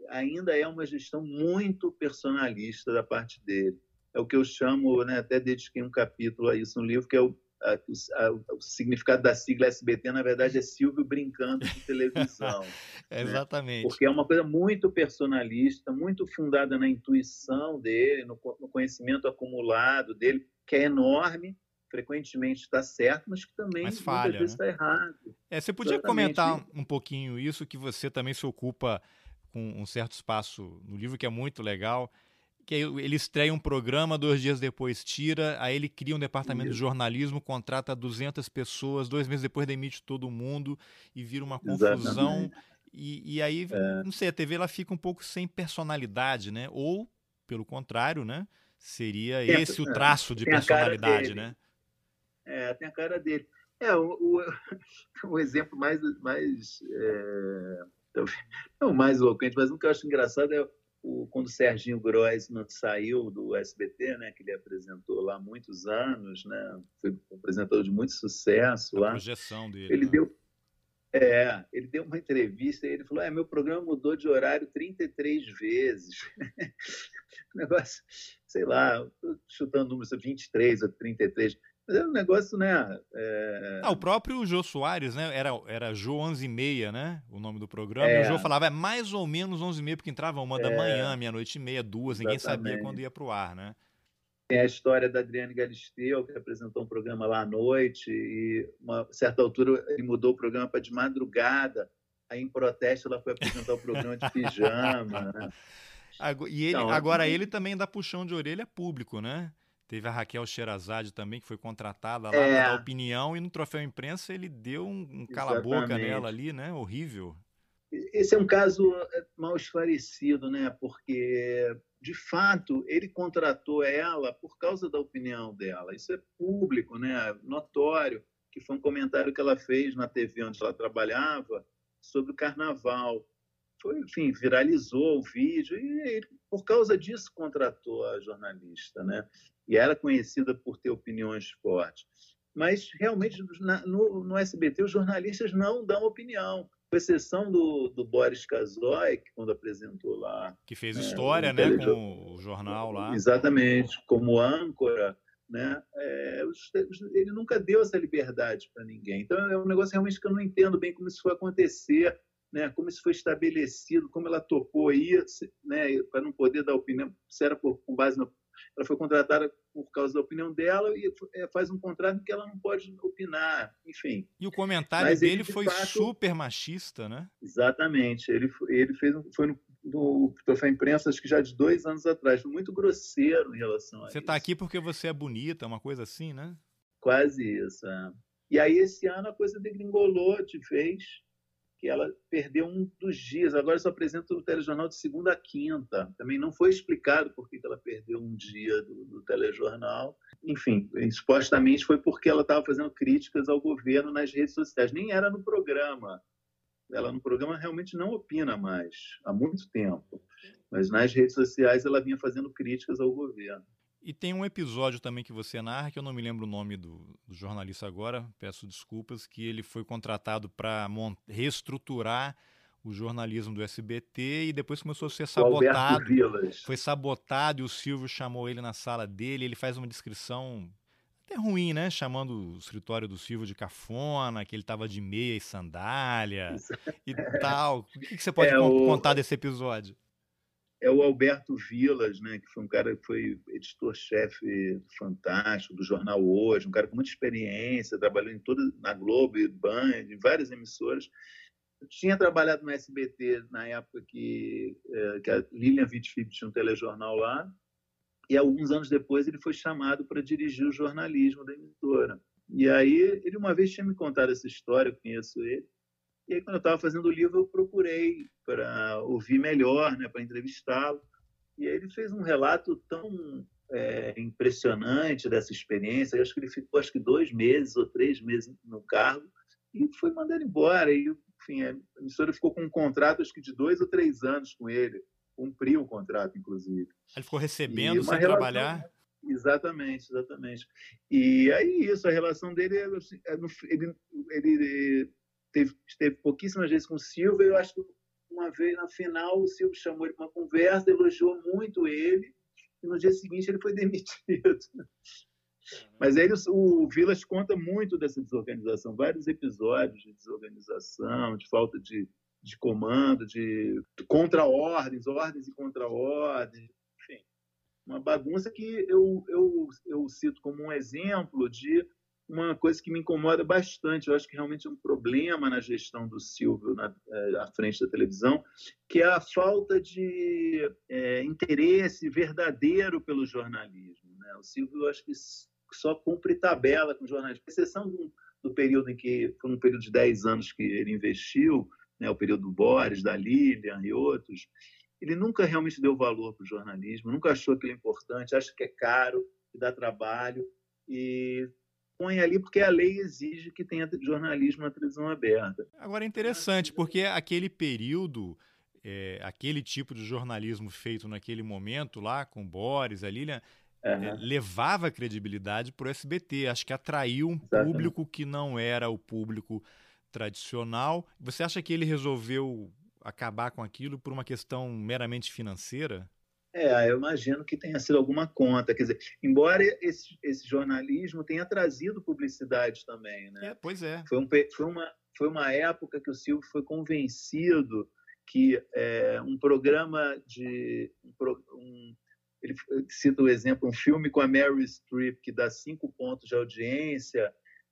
ainda é uma gestão muito personalista da parte dele. É o que eu chamo, né, até dediquei um capítulo a isso no livro, que é o, a, a, o significado da sigla SBT, na verdade, é Silvio brincando com televisão. né? [laughs] Exatamente. Porque é uma coisa muito personalista, muito fundada na intuição dele, no, no conhecimento acumulado dele, que é enorme, frequentemente está certo, mas que também mas falha, muitas vezes está né? errado. É, você podia Exatamente. comentar um pouquinho isso, que você também se ocupa com um certo espaço no livro, que é muito legal, que ele estreia um programa, dois dias depois tira, aí ele cria um departamento isso. de jornalismo, contrata 200 pessoas, dois meses depois demite todo mundo e vira uma confusão. E, e, aí, é. não sei, a TV ela fica um pouco sem personalidade, né? Ou, pelo contrário, né? Seria tem, esse o é, traço de personalidade, né? É, tem a cara dele. É, o, o, [laughs] o exemplo mais, mais é, não mais eloquente, mas o que eu acho engraçado é o, quando o Serginho Groisman saiu do SBT, né, que ele apresentou lá há muitos anos, né, foi um apresentador de muito sucesso a lá. projeção dele. Ele né? deu é, ele deu uma entrevista e ele falou: é, meu programa mudou de horário 33 vezes. [laughs] negócio, sei lá, chutando números 23 ou 33. Um negócio, né? É... Ah, o próprio Jô Soares, né? Era, era Jô 11 e meia, né? O nome do programa. É. E o Jô falava, é mais ou menos 11 e meia, porque entrava uma é. da manhã, meia-noite e meia, duas, ninguém Exatamente. sabia quando ia pro ar, né? Tem a história da Adriane Galisteu, que apresentou um programa lá à noite, e uma certa altura ele mudou o programa para de madrugada. Aí, em protesto, ela foi apresentar o programa de pijama. Né? [laughs] E ele, então, agora ele também dá puxão de orelha público, né? Teve a Raquel Sherazade também, que foi contratada lá é. dar opinião, e no troféu imprensa ele deu um, um cala-boca nela ali, né? Horrível. Esse é um caso é, mal esclarecido, né? Porque, de fato, ele contratou ela por causa da opinião dela. Isso é público, né? Notório, que foi um comentário que ela fez na TV onde ela trabalhava sobre o carnaval. Foi, enfim, viralizou o vídeo e ele, por causa disso, contratou a jornalista, né? e era conhecida por ter opiniões fortes. Mas, realmente, na, no, no, SBT, os jornalistas não dão opinião, com exceção do, do Boris Kazoy, que quando apresentou lá... Que fez né, história, né, com o jornal lá. Exatamente, como âncora, né? É, ele nunca deu essa liberdade para ninguém. Então, é um negócio realmente que eu não entendo bem como isso foi acontecer, né? como isso foi estabelecido, como ela topou isso, né? para não poder dar opinião, se era por, com base na ela foi contratada por causa da opinião dela e é, faz um contrato em que ela não pode opinar, enfim. E o comentário Mas dele ele, de foi fato, super machista, né? Exatamente. Ele, ele fez, foi no, no Troféu Imprensa, acho que já de dois anos atrás, foi muito grosseiro em relação a Você está aqui porque você é bonita, uma coisa assim, né? Quase isso. É. E aí, esse ano, a coisa degringolou de vez que ela perdeu um dos dias. Agora só apresenta o telejornal de segunda a quinta. Também não foi explicado por que ela perdeu um dia do, do telejornal. Enfim, supostamente foi porque ela estava fazendo críticas ao governo nas redes sociais. Nem era no programa. Ela no programa realmente não opina mais há muito tempo. Mas nas redes sociais ela vinha fazendo críticas ao governo. E tem um episódio também que você narra, que eu não me lembro o nome do, do jornalista agora, peço desculpas, que ele foi contratado para reestruturar o jornalismo do SBT e depois começou a ser sabotado. Foi sabotado e o Silvio chamou ele na sala dele. Ele faz uma descrição até ruim, né? Chamando o escritório do Silvio de cafona, que ele estava de meia e sandália e tal. O que, que você [laughs] pode é, contar o... desse episódio? É o Alberto Vilas, né, que foi um cara que foi editor-chefe Fantástico, do Jornal Hoje, um cara com muita experiência, trabalhou em toda, na Globo, Band, em várias emissoras. Eu tinha trabalhado no SBT na época que, é, que a Lilian Wittfried tinha um telejornal lá, e alguns anos depois ele foi chamado para dirigir o jornalismo da emissora. E aí ele uma vez tinha me contado essa história, eu conheço ele, e aí, quando eu estava fazendo o livro, eu procurei para ouvir melhor, né, para entrevistá-lo. E aí ele fez um relato tão é, impressionante dessa experiência. Eu acho que ele ficou acho que dois meses ou três meses no cargo e foi mandado embora. E, enfim, a emissora ficou com um contrato acho que de dois ou três anos com ele. Cumpriu o contrato, inclusive. Ele ficou recebendo sem relação... trabalhar? Exatamente, exatamente. E aí isso, a relação dele, assim, é ele, ele teve, teve pouquíssimas vezes com o Silva, eu acho que uma vez na final o Silva chamou ele para uma conversa, elogiou muito ele, e no dia seguinte ele foi [laughs] demitido. Mas ele, o Vilas conta muito dessa desorganização, vários episódios de desorganização, de falta de, de comando, de contra-ordens, ordens e contra-ordens, enfim. Uma bagunça que eu, eu, eu cito como um exemplo de uma coisa que me incomoda bastante, eu acho que realmente é um problema na gestão do Silvio na, é, à frente da televisão, que é a falta de é, interesse verdadeiro pelo jornalismo. Né? O Silvio, eu acho que só cumpre tabela com jornalismo, com exceção do, do período em que, foi um período de 10 anos que ele investiu, né, o período do Boris, da Lilian e outros, ele nunca realmente deu valor para o jornalismo, nunca achou aquilo importante, acha que é caro, que dá trabalho, e põe ali porque a lei exige que tenha jornalismo na televisão aberta. Agora é interessante, porque aquele período, é, aquele tipo de jornalismo feito naquele momento lá, com Boris, a Lilian, Uhum. levava credibilidade para o SBT. Acho que atraiu um Exatamente. público que não era o público tradicional. Você acha que ele resolveu acabar com aquilo por uma questão meramente financeira? É, eu imagino que tenha sido alguma conta. Quer dizer, embora esse, esse jornalismo tenha trazido publicidade também, né? É, pois é. Foi, um, foi, uma, foi uma época que o Silvio foi convencido que é, um programa de um, um ele cita o exemplo, um filme com a Mary Streep que dá cinco pontos de audiência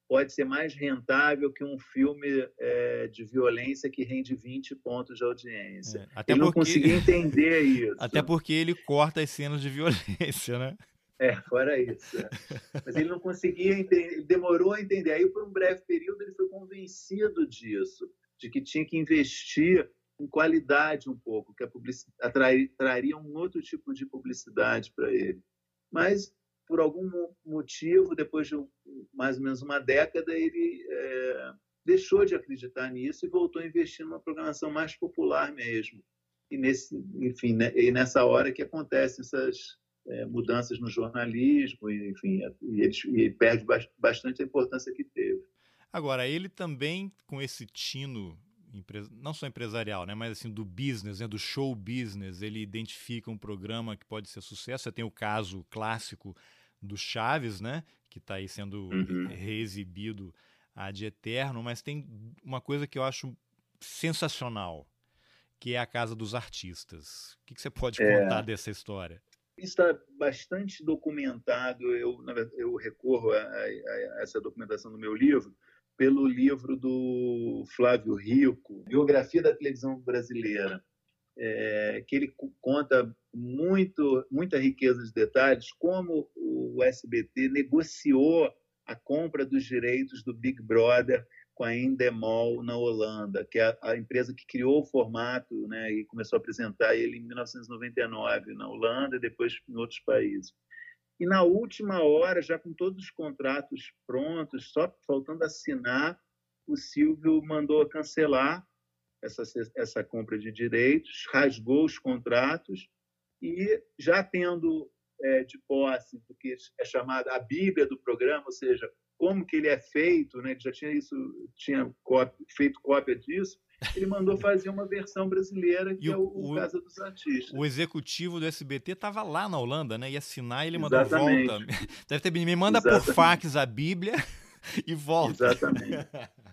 pode ser mais rentável que um filme é, de violência que rende 20 pontos de audiência. É, até ele porque... não conseguia entender [laughs] isso. Até porque ele corta as cenas de violência, né? É, fora isso. É. Mas ele não conseguia entender, ele demorou a entender. Aí, por um breve período, ele foi convencido disso, de que tinha que investir com qualidade um pouco, que a publicidade traria um outro tipo de publicidade para ele. Mas, por algum motivo, depois de mais ou menos uma década, ele é, deixou de acreditar nisso e voltou a investir numa programação mais popular mesmo. E, nesse, enfim, né, e nessa hora que acontecem essas é, mudanças no jornalismo, e, enfim, e ele, e ele perde bastante a importância que teve. Agora, ele também, com esse tino não só empresarial, né, mas assim do business, né, do show business, ele identifica um programa que pode ser sucesso. Você tem o caso clássico do Chaves, né, que está aí sendo uhum. reexibido ad eterno, mas tem uma coisa que eu acho sensacional, que é a Casa dos Artistas. O que, que você pode é... contar dessa história? está bastante documentado. Eu, eu recorro a, a, a, essa documentação no meu livro, pelo livro do Flávio Rico, Biografia da Televisão Brasileira, é, que ele conta muito, muita riqueza de detalhes, como o SBT negociou a compra dos direitos do Big Brother com a Endemol na Holanda, que é a, empresa que criou o formato né, e começou a apresentar ele em 1999 na Holanda e depois em outros países. E na última hora, já com todos os contratos prontos, só faltando assinar, o Silvio mandou cancelar essa, essa compra de direitos, rasgou os contratos e, já tendo é, de posse do que é chamada a Bíblia do programa, ou seja, como que ele é feito, né? Ele já tinha isso, tinha cópia, feito cópia disso ele mandou fazer uma versão brasileira, que e é o, o, Casa dos Artistas. O executivo do SBT estava lá na Holanda, né? Ia assinar e ele mandou Exatamente. volta. [laughs] Deve ter me manda Exatamente. por fax a Bíblia [laughs] e volta. Exatamente.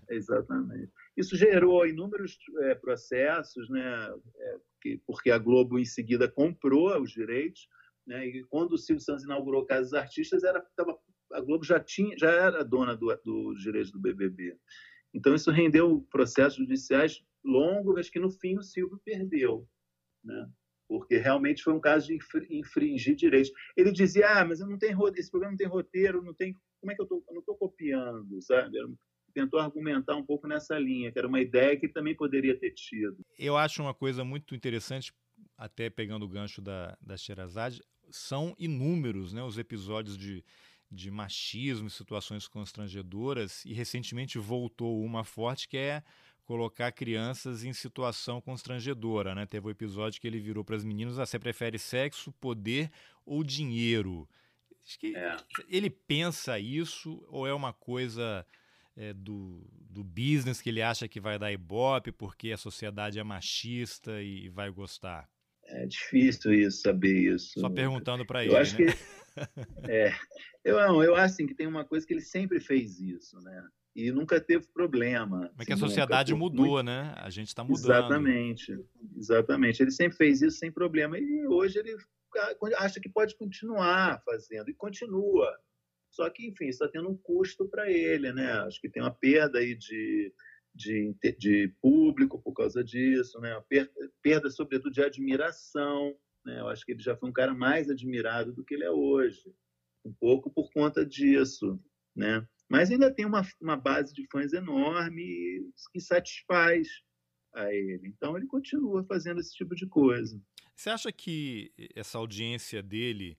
Exatamente. Isso gerou inúmeros é, processos, né? É, que, porque a Globo em seguida comprou os direitos, né? E quando o Silvio Santos inaugurou Casa dos Artistas, era, tava, a Globo já tinha, já era dona dos do direitos do BBB. Então, isso rendeu processos judiciais longos, mas que no fim o Silvio perdeu, né? porque realmente foi um caso de infringir direitos. Ele dizia: ah, mas não tenho esse programa não tem roteiro, não tem. Como é que eu, tô, eu não estou copiando, sabe? Tentou argumentar um pouco nessa linha, que era uma ideia que também poderia ter tido. Eu acho uma coisa muito interessante, até pegando o gancho da, da Sherazade, são inúmeros né, os episódios de de machismo, situações constrangedoras, e recentemente voltou uma forte que é colocar crianças em situação constrangedora, né? Teve um episódio que ele virou para as meninas: ah, você prefere sexo, poder ou dinheiro? É. Ele pensa isso ou é uma coisa é, do, do business que ele acha que vai dar ibope porque a sociedade é machista e vai gostar? É difícil isso, saber isso. Só perguntando para ele. Eu acho né? que. [laughs] é, eu, eu acho assim, que tem uma coisa que ele sempre fez isso, né? E nunca teve problema. Mas assim, que a sociedade mudou, muito... né? A gente está mudando. Exatamente, exatamente. Ele sempre fez isso sem problema. E hoje ele acha que pode continuar fazendo, e continua. Só que, enfim, está tendo um custo para ele, né? Acho que tem uma perda aí de, de, de público por causa disso, né? Perda, perda, sobretudo, de admiração. Né? Eu acho que ele já foi um cara mais admirado do que ele é hoje, um pouco por conta disso, né? Mas ainda tem uma, uma base de fãs enorme que satisfaz a ele. Então ele continua fazendo esse tipo de coisa. Você acha que essa audiência dele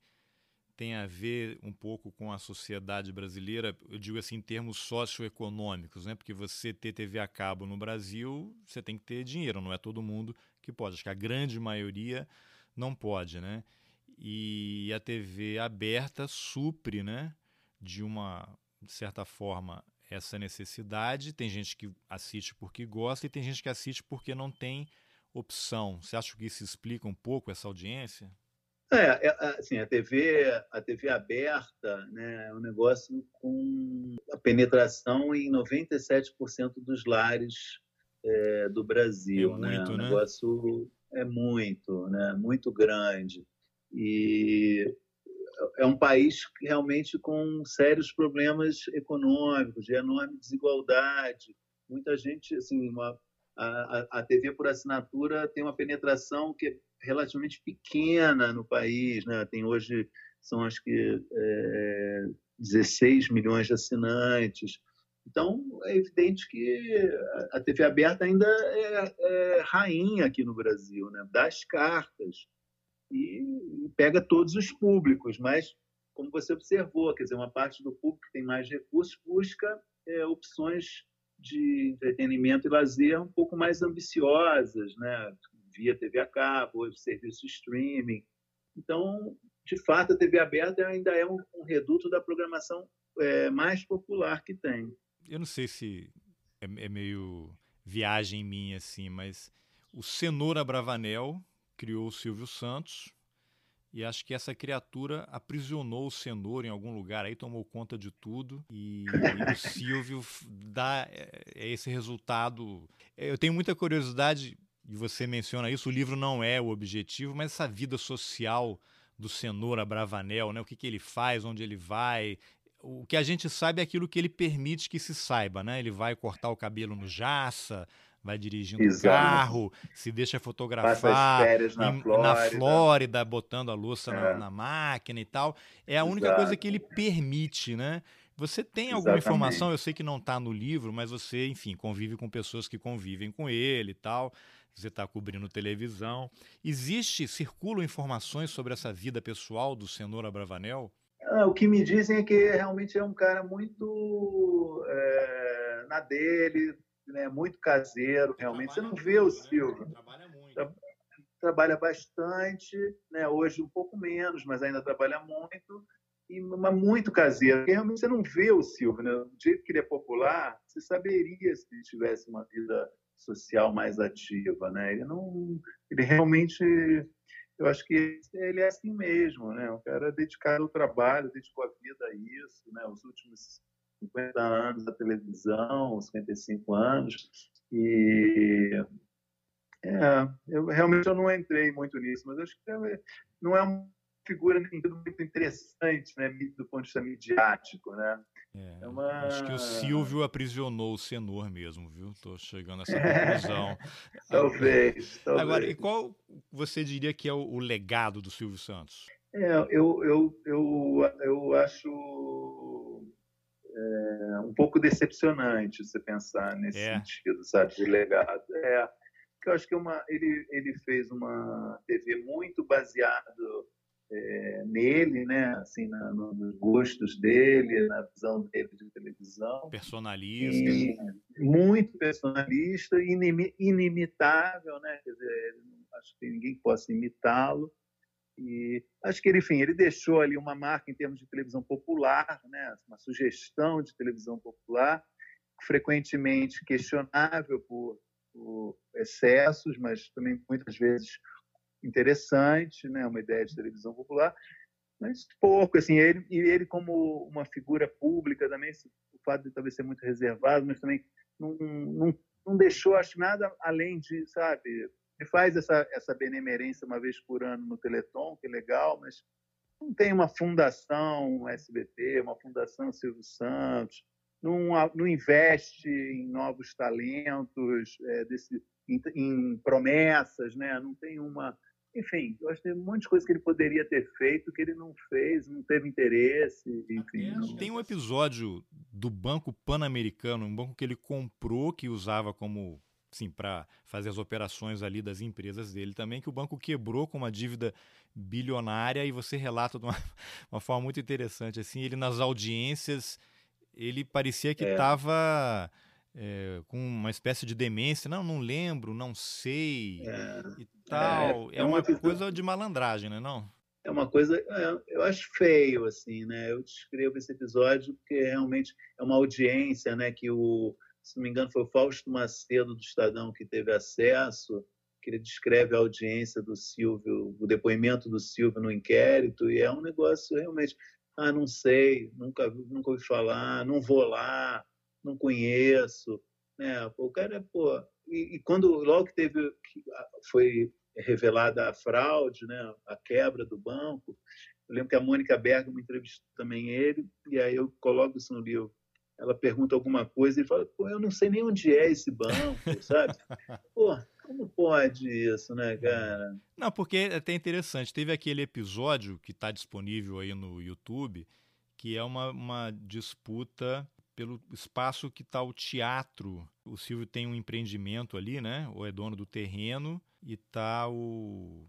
tem a ver um pouco com a sociedade brasileira, eu digo assim, em termos socioeconômicos, né? Porque você ter TV a cabo no Brasil, você tem que ter dinheiro, não é todo mundo que pode. Acho que a grande maioria não pode, né? E a TV aberta supre, né? De uma de certa forma, essa necessidade. Tem gente que assiste porque gosta e tem gente que assiste porque não tem opção. Você acha que isso explica um pouco essa audiência? É, é assim, a TV, a TV aberta né, é um negócio com a penetração em 97% dos lares é, do Brasil. É muito, né? Um né? negócio é muito, né? muito grande. E é um país realmente com sérios problemas econômicos, de enorme desigualdade. Muita gente, assim, uma, a, a TV por assinatura tem uma penetração que é relativamente pequena no país, né? Tem hoje são acho que é, 16 milhões de assinantes. Então é evidente que a TV aberta ainda é, é rainha aqui no Brasil, né? Das cartas e pega todos os públicos, mas como você observou, quer dizer, uma parte do público que tem mais recursos busca é, opções de entretenimento e lazer um pouco mais ambiciosas, né? Via TV a cabo, serviço streaming. Então, de fato, a TV aberta ainda é um, um reduto da programação é, mais popular que tem. Eu não sei se é, é meio viagem minha assim, mas o Cenoura Bravanel criou o Silvio Santos e acho que essa criatura aprisionou o cenoura em algum lugar, aí tomou conta de tudo e, e o Silvio dá é, é esse resultado. Eu tenho muita curiosidade e você menciona isso. O livro não é o objetivo, mas essa vida social do cenoura Bravanel, né? O que, que ele faz, onde ele vai, o que a gente sabe é aquilo que ele permite que se saiba, né? Ele vai cortar o cabelo no Jaça, vai dirigindo o carro, se deixa fotografar na, em, Flórida. na, Flórida. botando a louça é. na, na, máquina e tal. É a única Exato. coisa que ele permite, né? Você tem alguma Exatamente. informação, eu sei que não está no livro, mas você, enfim, convive com pessoas que convivem com ele e tal. Você está cobrindo televisão. Existe, circulam informações sobre essa vida pessoal do Cenoura Bravanel? Ah, o que me dizem é que realmente é um cara muito é, na dele, né, muito caseiro, realmente. Você não vê o né? Silvio. Né? Trabalha muito. Tra trabalha bastante, né? hoje um pouco menos, mas ainda trabalha muito, e mas muito caseiro. Porque realmente você não vê o Silvio. Né? Do jeito que ele é popular, você saberia se ele tivesse uma vida social mais ativa. Né? Ele não. Ele realmente. Eu acho que ele é assim mesmo, né? Um cara dedicado ao trabalho, dedicou a vida a isso, né? Os últimos 50 anos da televisão, 55 anos, e é, eu realmente eu não entrei muito nisso, mas acho que é, não é uma figura muito interessante, né, do ponto de vista midiático, né? É, é uma... Acho que o Silvio aprisionou o Senor mesmo, viu? Estou chegando a essa conclusão. talvez, [laughs] talvez. Agora, e qual você diria que é o, o legado do Silvio Santos? É, eu, eu, eu, eu acho é, um pouco decepcionante você pensar nesse é. sentido, sabe, de legado. É, que eu acho que é uma, ele, ele fez uma TV muito baseado é, nele, né, assim, na, no, nos gostos dele, na visão dele de televisão. Personalista. E, muito personalista, inim, inimitável, né, quer dizer, acho que ninguém possa imitá-lo. E acho que ele, enfim, ele deixou ali uma marca em termos de televisão popular, né? uma sugestão de televisão popular, frequentemente questionável por, por excessos, mas também muitas vezes interessante, né? uma ideia de televisão popular, mas pouco. Assim, ele, e ele, como uma figura pública também, o fato de talvez ser muito reservado, mas também não, não, não deixou, acho, nada além de, sabe, ele faz essa, essa benemerência uma vez por ano no Teleton, que é legal, mas não tem uma fundação SBT, uma fundação Silvio Santos, não, não investe em novos talentos, é, desse, em, em, promessas, né? não tem uma. Enfim, eu acho que tem um monte de coisa que ele poderia ter feito que ele não fez, não teve interesse. Enfim, não... Tem um episódio do Banco Pan-Americano, um banco que ele comprou, que usava como sim, para fazer as operações ali das empresas dele também, que o banco quebrou com uma dívida bilionária e você relata de uma, [laughs] uma forma muito interessante, assim, ele nas audiências, ele parecia que estava é. É, com uma espécie de demência, não, não lembro, não sei é. e tal, é, é uma, uma coisa de malandragem, né, não? É uma coisa, é, eu acho feio, assim, né, eu descrevo esse episódio porque realmente é uma audiência, né, que o se não me engano, foi o Fausto Macedo do Estadão que teve acesso, que ele descreve a audiência do Silvio, o depoimento do Silvio no inquérito, e é um negócio realmente, ah, não sei, nunca, nunca ouvi falar, não vou lá, não conheço, né? O cara, pô, e, e quando logo que teve, foi revelada a fraude, né, a quebra do banco, eu lembro que a Mônica Bergamo entrevistou também ele, e aí eu coloco isso no livro ela pergunta alguma coisa e fala, pô, eu não sei nem onde é esse banco, sabe? [laughs] Pô, como pode isso, né, cara? Não, porque é até interessante. Teve aquele episódio que está disponível aí no YouTube, que é uma, uma disputa pelo espaço que está o teatro. O Silvio tem um empreendimento ali, né? Ou é dono do terreno e tá o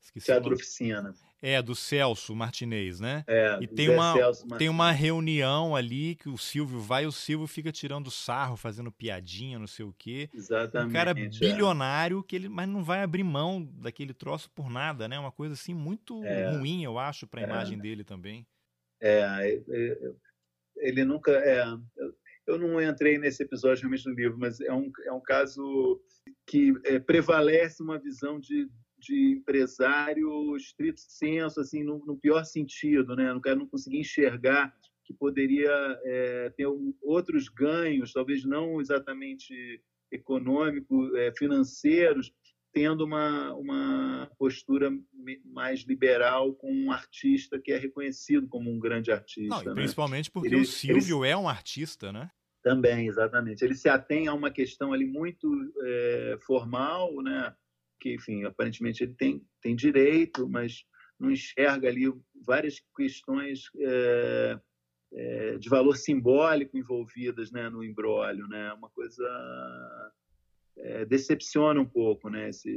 Esqueci Teatro Oficina. É, do Celso Martinez, né? É, e tem uma, tem uma reunião ali que o Silvio vai e o Silvio fica tirando sarro, fazendo piadinha, não sei o quê. Exatamente. Um cara é. bilionário, que ele, mas não vai abrir mão daquele troço por nada, né? Uma coisa assim muito é, ruim, eu acho, para a é, imagem dele também. É, é, é, ele nunca. É, eu não entrei nesse episódio realmente no livro, mas é um, é um caso que prevalece uma visão de de empresário estrito senso, assim, no, no, pior sentido, né? Não, não conseguir enxergar que poderia é, ter um, outros ganhos, talvez não exatamente econômicos, é, financeiros, tendo uma, uma postura mais liberal com um artista que é reconhecido como um grande artista. Não, né? Principalmente porque ele, o Silvio ele... é um artista, né? Também, exatamente. Ele se atém a uma questão ali muito é, formal, né? que, enfim, aparentemente ele tem, tem direito, mas não enxerga ali várias questões é, é, de valor simbólico envolvidas né, no embrólio, né? Uma coisa é, decepciona um pouco, né? Esse,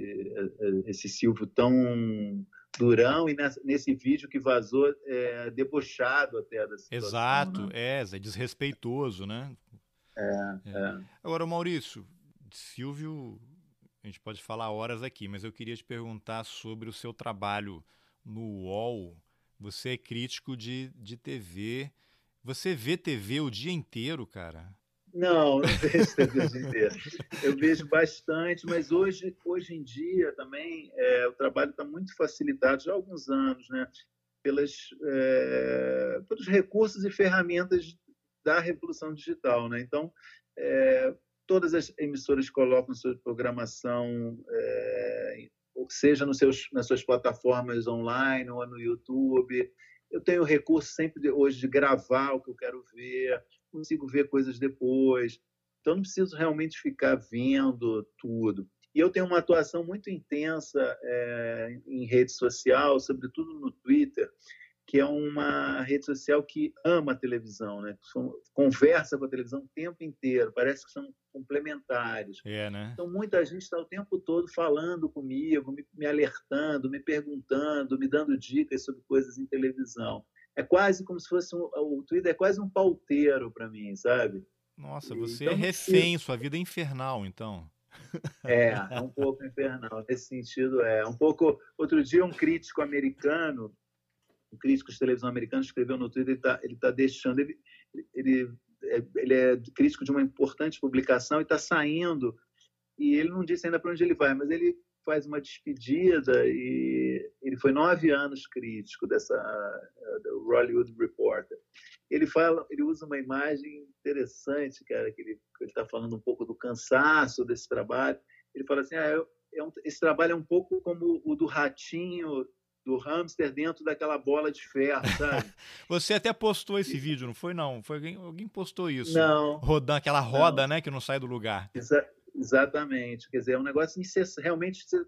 é, esse Silvio tão durão e nessa, nesse vídeo que vazou é, debochado até da situação. Exato, né? é, é desrespeitoso, né? É, é. Agora, Maurício, Silvio a gente pode falar horas aqui, mas eu queria te perguntar sobre o seu trabalho no UOL. Você é crítico de, de TV. Você vê TV o dia inteiro, cara? Não, não vejo TV o dia inteiro. Eu vejo bastante, mas hoje, hoje em dia também é, o trabalho está muito facilitado já há alguns anos, né? Pelas, é, pelos recursos e ferramentas da revolução digital, né? Então, é, todas as emissoras colocam sua programação, é, seja nos seus, nas suas plataformas online ou no YouTube. Eu tenho recurso sempre de, hoje de gravar o que eu quero ver, consigo ver coisas depois. Então, não preciso realmente ficar vendo tudo. E eu tenho uma atuação muito intensa é, em rede social, sobretudo no Twitter, que é uma rede social que ama a televisão, né? Conversa com a televisão o tempo inteiro, parece que são complementares. É, né? Então, muita gente está o tempo todo falando comigo, me, me, alertando, me perguntando, me dando dicas sobre coisas em televisão. É quase como se fosse um, o Twitter é quase um pauteiro para mim, sabe? Nossa, você então, é refém, sua vida é infernal, então. [laughs] É, é um pouco infernal. Nesse sentido, é um pouco. Outro dia, um crítico americano, um crítico de televisão americano, escreveu no Twitter, ele está ele tá deixando. Ele, ele, é, ele é crítico de uma importante publicação e está saindo. E ele não disse ainda para onde ele vai, mas ele faz uma despedida e ele foi nove anos crítico dessa do Hollywood Reporter. Ele fala, ele usa uma imagem interessante, cara, que ele está falando um pouco do cansaço desse trabalho. Ele fala assim, ah, é um, esse trabalho é um pouco como o do ratinho do hamster dentro daquela bola de ferro, sabe? [laughs] Você até postou esse vídeo, não foi não? Foi alguém, alguém postou isso? Não. Rodando aquela roda, não. né, que não sai do lugar. Exa exatamente. Quer dizer, é um negócio incessante, realmente você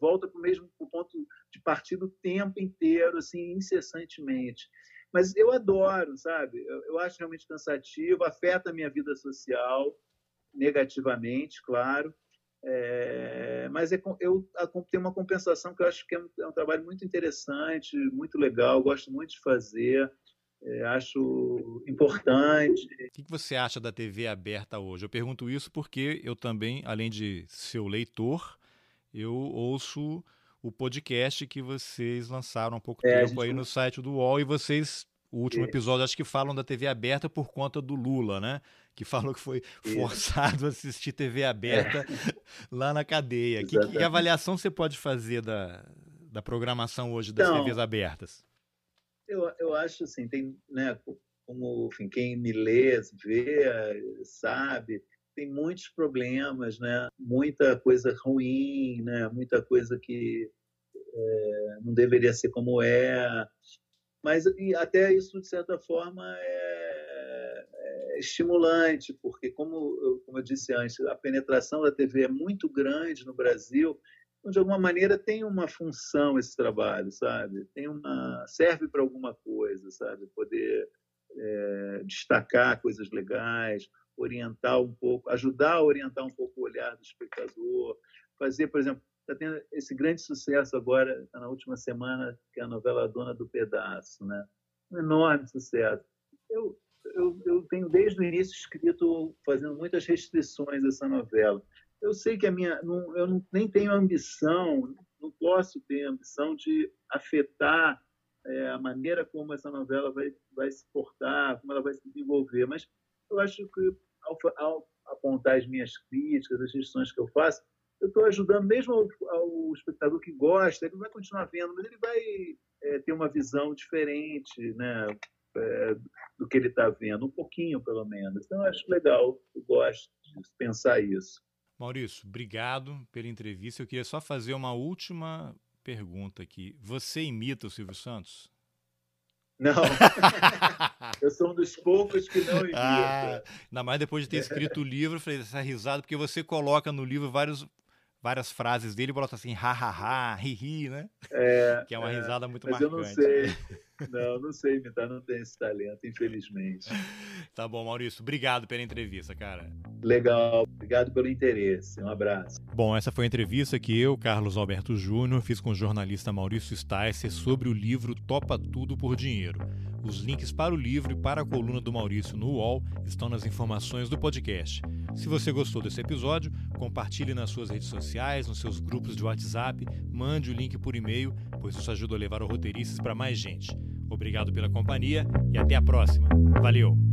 volta para o mesmo ponto de partida o tempo inteiro, assim, incessantemente. Mas eu adoro, sabe? Eu, eu acho realmente cansativo, afeta a minha vida social negativamente, claro. É, mas é, eu tenho uma compensação que eu acho que é um, é um trabalho muito interessante, muito legal, gosto muito de fazer, é, acho importante. O que você acha da TV aberta hoje? Eu pergunto isso porque eu também, além de seu leitor, eu ouço o podcast que vocês lançaram há pouco é, tempo gente... aí no site do UOL e vocês, o último é. episódio, acho que falam da TV aberta por conta do Lula, né? Que falou que foi forçado a assistir TV aberta é. [laughs] lá na cadeia. Que, que, avaliação você pode fazer da, da programação hoje das então, TVs abertas? Eu, eu acho assim, tem, né, como enfim, quem me lê, vê, sabe, tem muitos problemas, né? Muita coisa ruim, né? Muita coisa que é, não deveria ser como é. Mas até isso, de certa forma, é, é estimulante, porque, como como eu disse antes, a penetração da TV é muito grande no Brasil, então, de alguma maneira, tem uma função esse trabalho, sabe? Tem uma serve para alguma coisa, sabe? Poder é, destacar coisas legais, orientar um pouco, ajudar a orientar um pouco o olhar do espectador, fazer, por exemplo, está tendo esse grande sucesso agora, tá na última semana, que é a novela Dona do Pedaço, né? Um enorme sucesso. Eu, eu, eu tenho desde o início escrito, fazendo muitas restrições a essa novela. Eu sei que a minha, não, eu não, nem tenho ambição, não posso ter ambição de afetar é, a maneira como essa novela vai, vai se portar, como ela vai se desenvolver, mas eu acho que ao, ao apontar as minhas críticas, as sugestões que eu faço, eu estou ajudando mesmo ao, ao, espectador que gosta, ele vai continuar vendo, mas ele vai é, ter uma visão diferente né, é, do que ele está vendo, um pouquinho pelo menos. Então, eu acho legal, eu gosto de pensar isso. Maurício, obrigado pela entrevista. Eu queria só fazer uma última pergunta aqui. Você imita o Silvio Santos? Não. [laughs] eu sou um dos poucos que não imita. Ah, ainda mais depois de ter escrito o livro, eu falei essa risada, porque você coloca no livro vários, várias frases dele bota assim, ha, ha, ha, ri, ri, né? É, [laughs] que é uma é, risada muito mas marcante. eu não sei. [laughs] Não, não sei imitar, não tenho esse talento, infelizmente. Tá bom, Maurício. Obrigado pela entrevista, cara. Legal. Obrigado pelo interesse. Um abraço. Bom, essa foi a entrevista que eu, Carlos Alberto Júnior, fiz com o jornalista Maurício Sticer sobre o livro Topa Tudo por Dinheiro. Os links para o livro e para a coluna do Maurício no UOL estão nas informações do podcast. Se você gostou desse episódio, compartilhe nas suas redes sociais, nos seus grupos de WhatsApp, mande o link por e-mail, pois isso ajuda a levar o Roteiristas para mais gente. Obrigado pela companhia e até a próxima. Valeu!